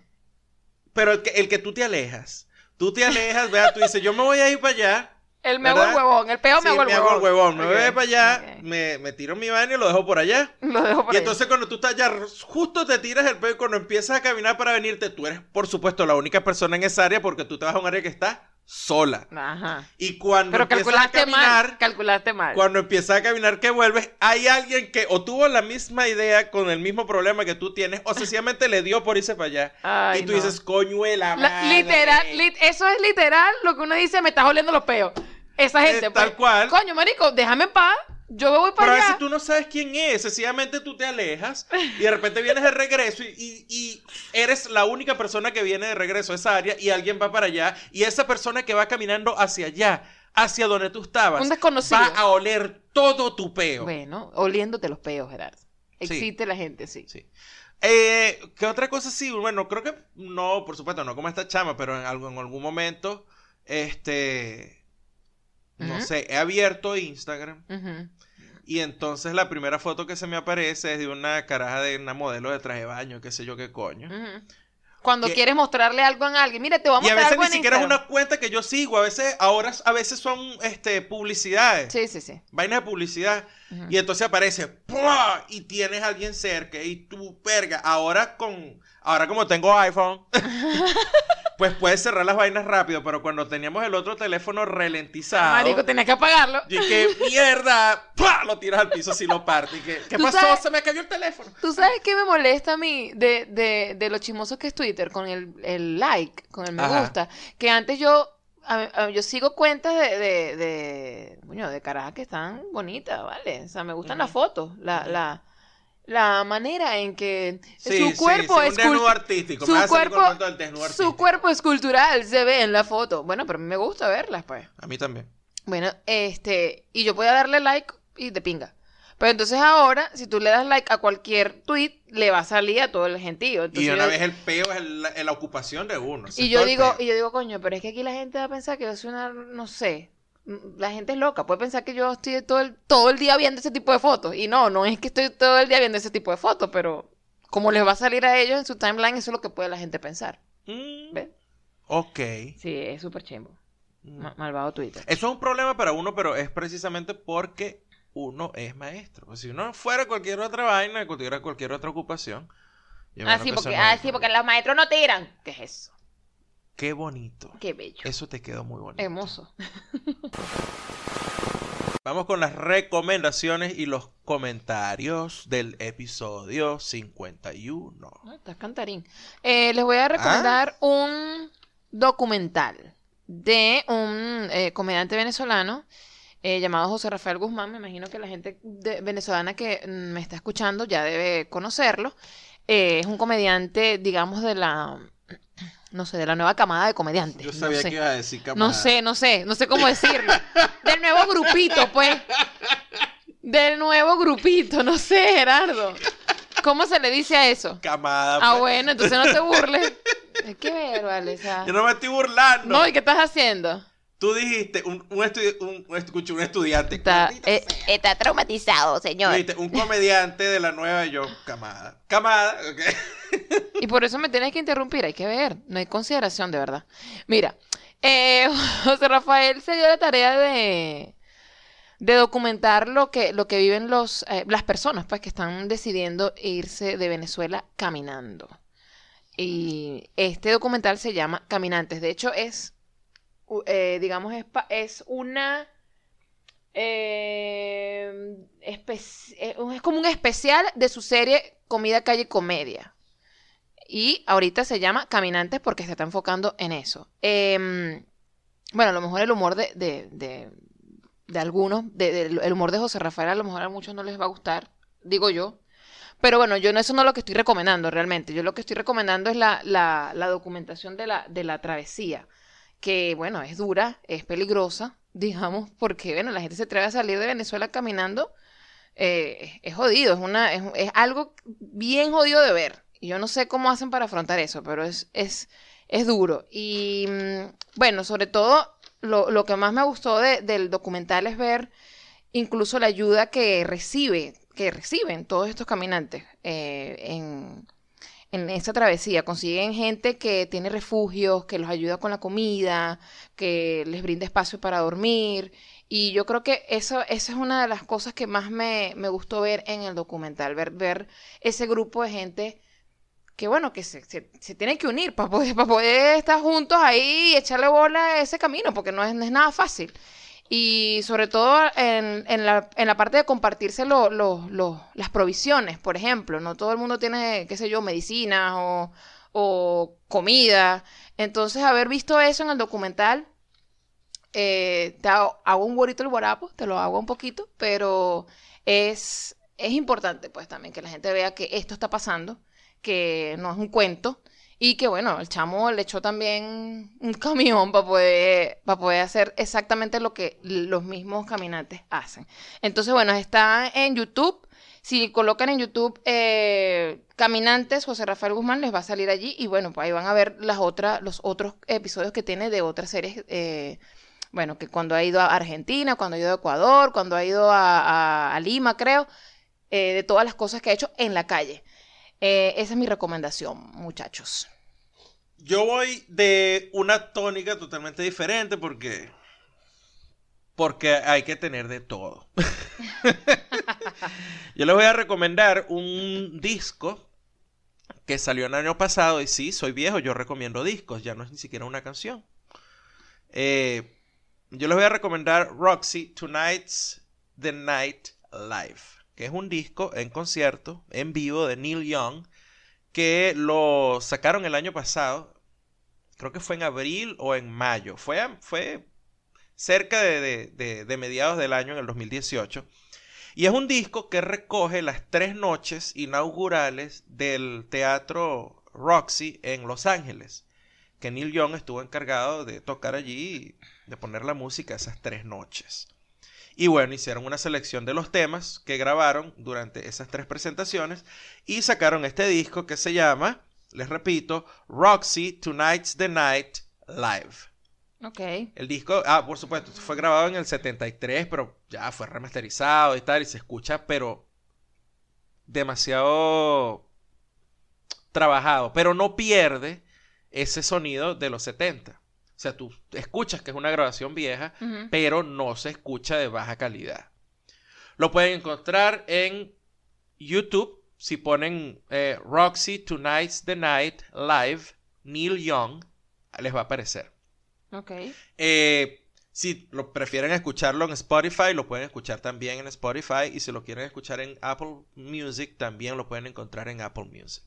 Pero el que, el que tú te alejas, tú te alejas, vea, tú dices, yo me voy a ir para allá. El me hago el huevón. El pedo me hago el me huevón. hago el huevón, me voy para allá, me, me tiro mi baño y lo dejo por allá. Lo dejo por Y entonces cuando tú estás ya justo te tiras el pelo y cuando empiezas a caminar para venirte, tú eres por supuesto la única persona en esa área porque tú te vas a un área que está sola. Ajá. Y cuando Pero empiezas a caminar, mal. Calculaste mal. cuando empiezas a caminar que vuelves, hay alguien que o tuvo la misma idea con el mismo problema que tú tienes o sencillamente le dio por irse para allá. Ay, y tú no. dices, coñuela La- madre". literal, lit- eso es literal lo que uno dice, me estás oliendo los peos. Esa gente, Eh, tal pues, cual. Coño, marico, déjame en paz. Yo me voy Pero para a allá. veces tú no sabes quién es, sencillamente tú te alejas y de repente vienes de regreso y, y- y eres la única persona que viene de regreso a esa área y alguien va para allá y esa persona que va caminando hacia allá, hacia donde tú estabas, Un desconocido. va a oler todo tu peo. Bueno, oliéndote los peos, Gerardo. Sí. Existe la gente, sí. Sí. Eh, ¿Qué otra cosa sí? Bueno, creo que no, por supuesto, no como esta chama, pero en, algo, en algún momento, este, no sé, he abierto Instagram Ujú. Y entonces la primera foto que se me aparece es de una caraja de una modelo de traje de baño, qué sé yo qué coño. Cuando Que- quieres mostrarle algo a alguien, mira, te voy a Y a mostrar veces algo ni en siquiera es una cuenta que yo sigo, a veces, ahora, a veces son este, publicidades, Sí, sí, sí. vainas de publicidad. Y entonces aparece, ¡pua! y tienes a alguien cerca, y tú, verga, ahora con, ahora como tengo iPhone, pues puedes cerrar las vainas rápido, pero cuando teníamos el otro teléfono ralentizado, Marico, tenías que apagarlo. y que mierda, ¡pua! lo tiras al piso si lo parte, y que, ¿qué pasó? sabes- Se me cayó el teléfono. ¿Tú sabes qué me molesta a mí de, de, de lo chismoso que es Twitter con el, el like, con el me Ajá. gusta? Que antes yo, a- a- yo sigo cuentas de, de, de, coño, de carajas que están bonitas, ¿vale? O sea, me gustan las fotos, la, la, la manera en que Sí, su cuerpo sí, es un desnudo cul- artístico. su cuerpo- el su cuerpo es cultural, se ve en la foto. Bueno, pero a mí me gusta verlas, pues. A mí también. Bueno, este, y yo podía darle like y de pinga. Pero entonces ahora, si tú le das like a cualquier tweet, le va a salir a todo el gentío. Entonces y una yo- vez el peo es la, la ocupación de uno. y yo digo, y yo digo, coño, pero es que aquí la gente va a pensar que yo soy una, no sé, la gente es loca, puede pensar que yo estoy todo el, todo el día viendo ese tipo de fotos. Y no, no es que estoy todo el día viendo ese tipo de fotos, pero como les va a salir a ellos en su timeline, eso es lo que puede la gente pensar. Mm, ¿Ves? Ok. Sí, es súper chimbo. Mm. Ma- malvado Twitter. Eso es un problema para uno, pero es precisamente porque uno es maestro. Si uno fuera cualquier otra vaina, cualquier, cualquier otra ocupación. yo Ah, sí, porque, ah, sí, porque los maestros no tiran. ¿Qué es eso? Qué bonito. Qué bello. Eso te quedó muy bonito. Hermoso. Vamos con las recomendaciones y los comentarios del episodio 51. Ah, Estás cantarín. Eh, les voy a recomendar un documental de un eh, comediante venezolano eh, llamado José Rafael Guzmán. Me imagino que la gente de- venezolana que mm, me está escuchando ya debe conocerlo. Es un comediante, digamos, de la, no sé, de la nueva camada de comediantes. Yo no sabía sé. que iba a decir No camada. sé, no sé, no sé cómo decirlo. Del nuevo grupito, pues. Del nuevo grupito, no sé, Gerardo. ¿Cómo se le dice a eso? Camada. Ah, pues. bueno, entonces no te burles. Es que ver, vale, o sea. Yo no me estoy burlando. No, ¿y qué estás haciendo? Tú dijiste un, un, estudi- un, un- estudiante. Está, eh, está traumatizado, señor. dijiste, un comediante de la nueva yo, camada. Camada, ok. Y por eso me tienes que interrumpir, hay que ver, no hay consideración de verdad. Mira, eh, José Rafael se dio la tarea de, documentar lo que, viven eh, las personas pues, que están decidiendo irse de Venezuela caminando. Y este documental se llama Caminantes. De hecho, es, eh, digamos, es, es una... eh, eh, es como un especial de su serie Comida, Calle, Comedia. Y ahorita se llama Caminantes porque se está enfocando en eso. Em, bueno, a lo mejor el humor de, de, de, de algunos, el humor de José Rafael, a lo mejor a muchos no les va a gustar, digo yo. Pero bueno, yo no, eso no es lo que estoy recomendando realmente. Yo lo que estoy recomendando es la, la, la documentación de la, de la travesía, que bueno, es dura, es peligrosa, digamos, porque bueno, la gente se atreve a salir de Venezuela caminando. eh, es jodido, es, una, es, es algo bien jodido de ver. Y yo no sé cómo hacen para afrontar eso, pero es, es, es duro. Y mm, bueno, sobre todo, lo, lo que más me gustó de- del documental es ver incluso la ayuda que recibe, que reciben todos estos caminantes eh, en, en esta travesía. Consiguen gente que tiene refugios, que los ayuda con la comida, que les brinda espacio para dormir. Y yo creo que eso, esa es una de las cosas que más me, me gustó ver en el documental, ver, ver ese grupo de gente que bueno, que se, se, se tienen que unir para poder, para poder estar juntos ahí y echarle bola ese camino, porque no es, no es nada fácil. Y sobre todo en, en la, en la parte de compartirse lo- lo- lo- las provisiones, por ejemplo. No todo el mundo tiene, qué sé yo, medicinas o, o comida. Entonces, haber visto eso en el documental, eh, te hago, un gorrito el guarapo, te lo hago un poquito, pero es, es importante pues también que la gente vea que esto está pasando, que no es un cuento. Y que bueno, el chamo le echó también un camión para poder, para poder hacer exactamente lo que los mismos caminantes hacen. Entonces, bueno, está en YouTube. Si colocan en YouTube eh, Caminantes José Rafael Guzmán, les va a salir allí. Y bueno, pues ahí van a ver las otras, los otros episodios que tiene de otras series. eh, bueno, que cuando ha ido a Argentina, cuando ha ido a Ecuador, cuando ha ido a, Lima, creo, eh, de todas las cosas que ha hecho en la calle. Eh, esa es mi recomendación, muchachos. Yo voy de una tónica totalmente diferente porque. Porque hay que tener de todo. Yo les voy a recomendar un disco que salió el año pasado. Y sí, soy viejo, yo recomiendo discos, ya no es ni siquiera una canción. Eh, yo les voy a recomendar Roxy Tonight's the Night Live, es un disco en concierto, en vivo de Neil Young que lo sacaron el año pasado. Creo que fue en abril o en mayo. Fue, fue cerca de, de- de- de mediados del año, en el 2018. Y es un disco que recoge las tres noches inaugurales del Teatro Roxy en Los Ángeles. Que Neil Young estuvo encargado de tocar allí y de poner la música esas tres noches. Y bueno, hicieron una selección de los temas que grabaron durante esas tres presentaciones y sacaron este disco que se llama, les repito, Roxy Tonight's the Night Live. Ok. El disco, ah, por supuesto, fue grabado en el 73, pero ya fue remasterizado y tal, y se escucha, pero demasiado trabajado, pero no pierde ese sonido de los 70. O sea, tú escuchas que es una grabación vieja, pero no se escucha de baja calidad. Lo pueden encontrar en YouTube si ponen eh, Roxy Tonight's the Night Live Neil Young, les va a aparecer. Ok. Eh, si lo prefieren escucharlo en Spotify, lo pueden escuchar también en Spotify. Y si lo quieren escuchar en Apple Music, también lo pueden encontrar en Apple Music.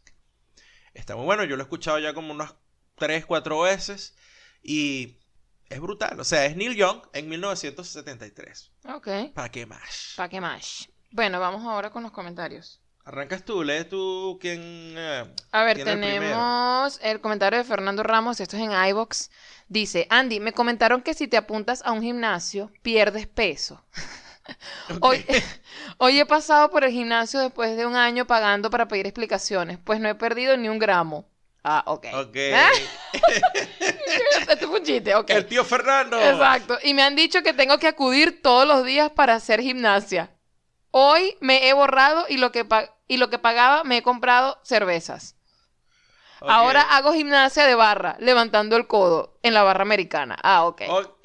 Está muy bueno, yo lo he escuchado ya como unas 3, 4 veces. Y es brutal. O sea, es Neil Young en 1973. Ok. ¿Para qué más? ¿Para qué más? Bueno, vamos ahora con los comentarios. Arrancas tú, lees tú quién. eh, A ver, tenemos el comentario de Fernando Ramos, esto es en iVox. Dice, Andy, me comentaron que si te apuntas a un gimnasio, pierdes peso. Hoy, hoy he pasado por el gimnasio después de un año pagando para pedir explicaciones, pues no he perdido ni un gramo. Ah, ok. Ok. Ah, Fue un chiste, ok. El tío Fernando. Exacto. Y me han dicho que tengo que acudir todos los días para hacer gimnasia. Hoy me he borrado y lo que, y lo que pagaba me he comprado cervezas. Ahora hago gimnasia de barra, levantando el codo en la barra americana. Ah, ok. O-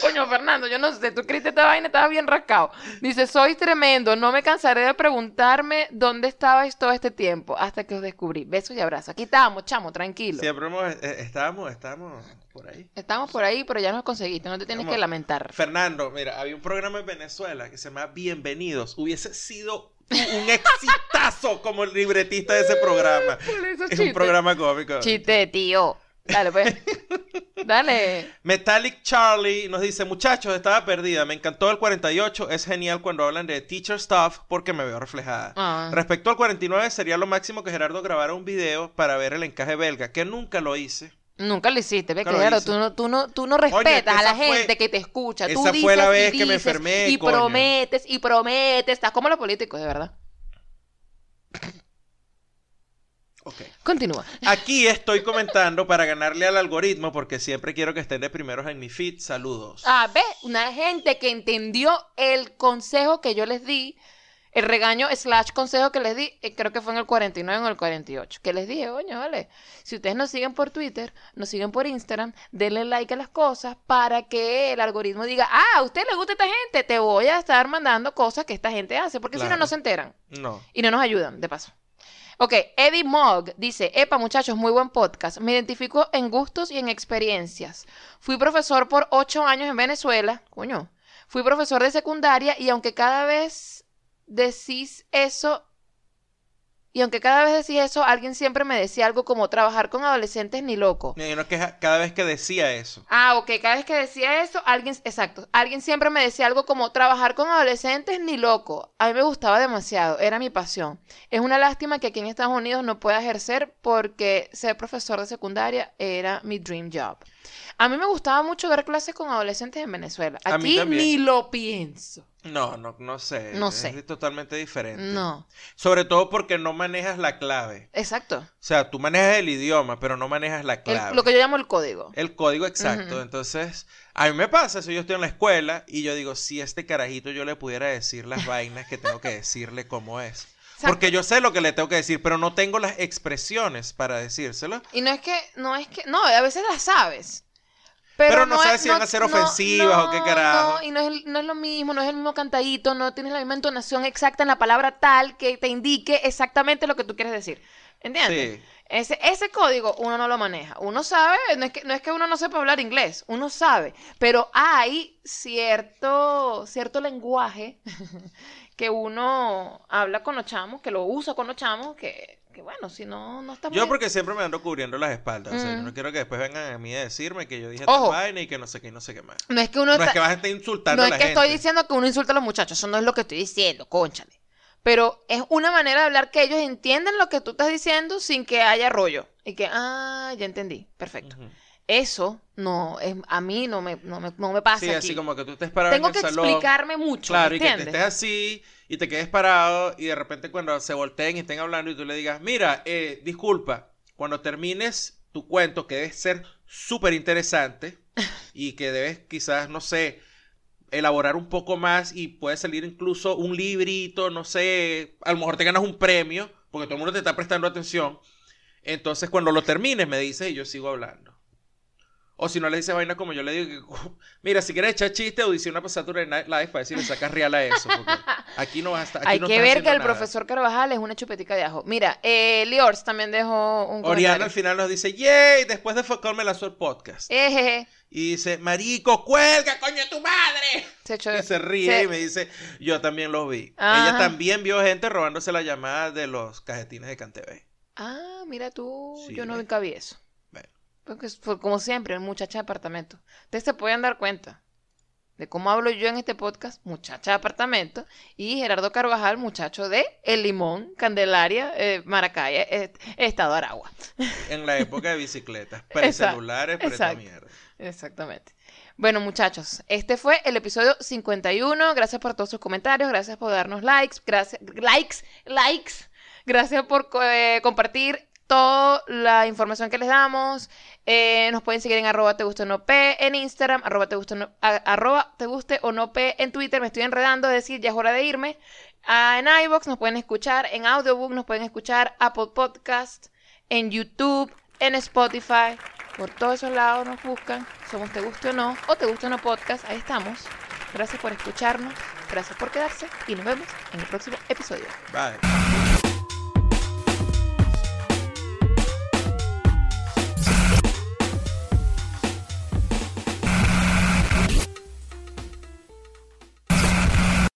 Coño, Fernando, yo no sé, tú creíste esta vaina, estaba bien rascado. Dice, sois tremendo, no me cansaré de preguntarme dónde estabais todo este tiempo hasta que os descubrí. Besos y abrazos. Aquí estábamos, chamo, tranquilo. Siempre hemos, eh, estábamos, estábamos por ahí. Estamos por ahí, pero ya nos conseguiste, no te tienes que lamentar. Fernando, mira, había un programa en Venezuela que se llama Bienvenidos. Hubiese sido un exitazo como el libretista de ese programa. Por eso, Es un chiste. programa cómico. Chiste, tío. Dale, pues. Dale. Metallic Charlie nos dice, muchachos, estaba perdida. Me encantó el 48. Es genial cuando hablan de teacher stuff porque me veo reflejada. Ah. Respecto al 49, sería lo máximo que Gerardo grabara un video para ver el encaje belga, que nunca lo hice. Nunca lo hiciste, ve Nunca lo claro, tú no, tú no, tú no respetas a la fue- gente que te escucha. Tú esa dices fue la y vez que me enfermé, y coño. prometes y prometes. Estás como los políticos, de verdad. Ok. Continúa. Aquí estoy comentando para ganarle al algoritmo porque siempre quiero que estén de primeros en mi feed. Saludos. Ah, ve, una gente que entendió el consejo que yo les di, el regaño slash consejo que les di, eh, creo que fue en el 49 o en el 48, que les dije, coño, vale, si ustedes nos siguen por Twitter, nos siguen por Instagram, denle like a las cosas para que el algoritmo diga, ah, a usted le gusta esta gente, te voy a estar mandando cosas que esta gente hace, porque si no, Claro. no se enteran No. y no nos ayudan, de paso. Ok, Eddie Mogg dice, epa muchachos, muy buen podcast. Me identifico en gustos y en experiencias. Fui profesor por ocho años en Venezuela, coño. Fui profesor de secundaria y aunque cada vez decís eso, y aunque cada vez decís eso, alguien siempre me decía algo como trabajar con adolescentes ni loco. Me imagino que cada vez que decía eso. Ah, ok, cada vez que decía eso, alguien, exacto, alguien siempre me decía algo como trabajar con adolescentes ni loco. A mí me gustaba demasiado, era mi pasión. Es una lástima que aquí en Estados Unidos no pueda ejercer porque ser profesor de secundaria era mi dream job. A mí me gustaba mucho dar clases con adolescentes en Venezuela. A mí Aquí ni lo pienso. No, no, no sé. No es sé. totalmente diferente. No, Sobre todo porque no manejas la clave. exacto. O sea, tú manejas el idioma, pero no manejas la El- clave. lo que yo llamo el código. El código exacto. Entonces, a mí me pasa eso. Yo estoy en la escuela y yo digo, si a este carajito yo le pudiera decir las vainas que tengo que decirle como es. Exacto. Porque yo sé lo que le tengo que decir, pero no tengo las expresiones para decírselo. Y no es que, no es que, no, a veces las sabes. Pero no es- sabes si van a ser ofensivas o qué carajo. No, y no es, no es lo mismo, no es el mismo cantadito, no tienes la misma entonación exacta en la palabra tal que te indique exactamente lo que tú quieres decir. ¿Entiendes? Sí. Ese, ese código uno no lo maneja. Uno sabe, no es, que, no es que uno no sepa hablar inglés, uno sabe, pero hay cierto, cierto lenguaje que uno habla con los chamos, que lo usa con los chamos, que, que bueno, si no, no está Yo porque siempre me ando cubriendo las espaldas. O sea, yo Mm. no quiero que después vengan a mí a decirme que yo dije Ojo. vaina y que no sé qué y no sé qué más. No es que uno No es que vas a estar insultando No a es que gente. estoy diciendo que uno insulta a los muchachos, eso no es lo que estoy diciendo, conchale. Pero es una manera de hablar que ellos entienden lo que tú estás diciendo sin que haya rollo. Y que, ah, ya entendí, perfecto. Eso no, es, a mí no me, no me, no me pasa Sí, aquí. así como que tú estés parado Tengo en el que salón. explicarme mucho, Claro, y que te estés así y te quedes parado y de repente cuando se volteen y estén hablando y tú le digas, mira, eh, disculpa, cuando termines tu cuento que debe ser súper interesante y que debes quizás, no sé, elaborar un poco más y puede salir incluso un librito, no sé, a lo mejor te ganas un premio porque todo el mundo te está prestando atención. Entonces cuando lo termines me dices y yo sigo hablando. O si no le dices vaina como yo le digo, que, mira, si quieres echar chiste, audición una pasatura de Night Live para decir le sacas real a eso. Porque aquí no vas a Hay no que ver que el nada. profesor Carvajal es una chupetica de ajo. Mira, eh, Liors también dejó un Oriana comentario. al final nos dice, yay, después de me lanzó el podcast. Ejeje, Y dice, marico, cuelga, coño, tu madre. se echó... Y se ríe se- y me dice, yo también los vi. Ajá. Ella también vio gente robándose la llamada de los cajetines de Cantv. Ah, mira tú, Sí, yo no vi eso. Porque fue como siempre, muchacha de apartamento. Ustedes se pueden dar cuenta de cómo hablo yo en este podcast, muchacha de apartamento, y Gerardo Carvajal, muchacho de El Limón, Candelaria, eh, Maracaya, eh, Estado Aragua. En la época de bicicletas, pre-celulares, mierda. Exactamente. Bueno, muchachos, este fue el episodio 51. Gracias por todos sus comentarios, gracias por darnos likes, gracias, likes, likes. Gracias por eh, compartir toda la información que les damos. Eh, nos pueden seguir en arroba te guste o no p en Instagram, arroba te guste o no, p en Twitter. Me estoy enredando, es decir, ya es hora de irme. Ah, en iVoox nos pueden escuchar, en Audiobook nos pueden escuchar, Apple Podcast, en YouTube, en Spotify. Por todos esos lados nos buscan. Somos Te Guste o No o Te Guste o No Podcast. Ahí estamos. Gracias por escucharnos. Gracias por quedarse. Y nos vemos en el próximo episodio. Bye.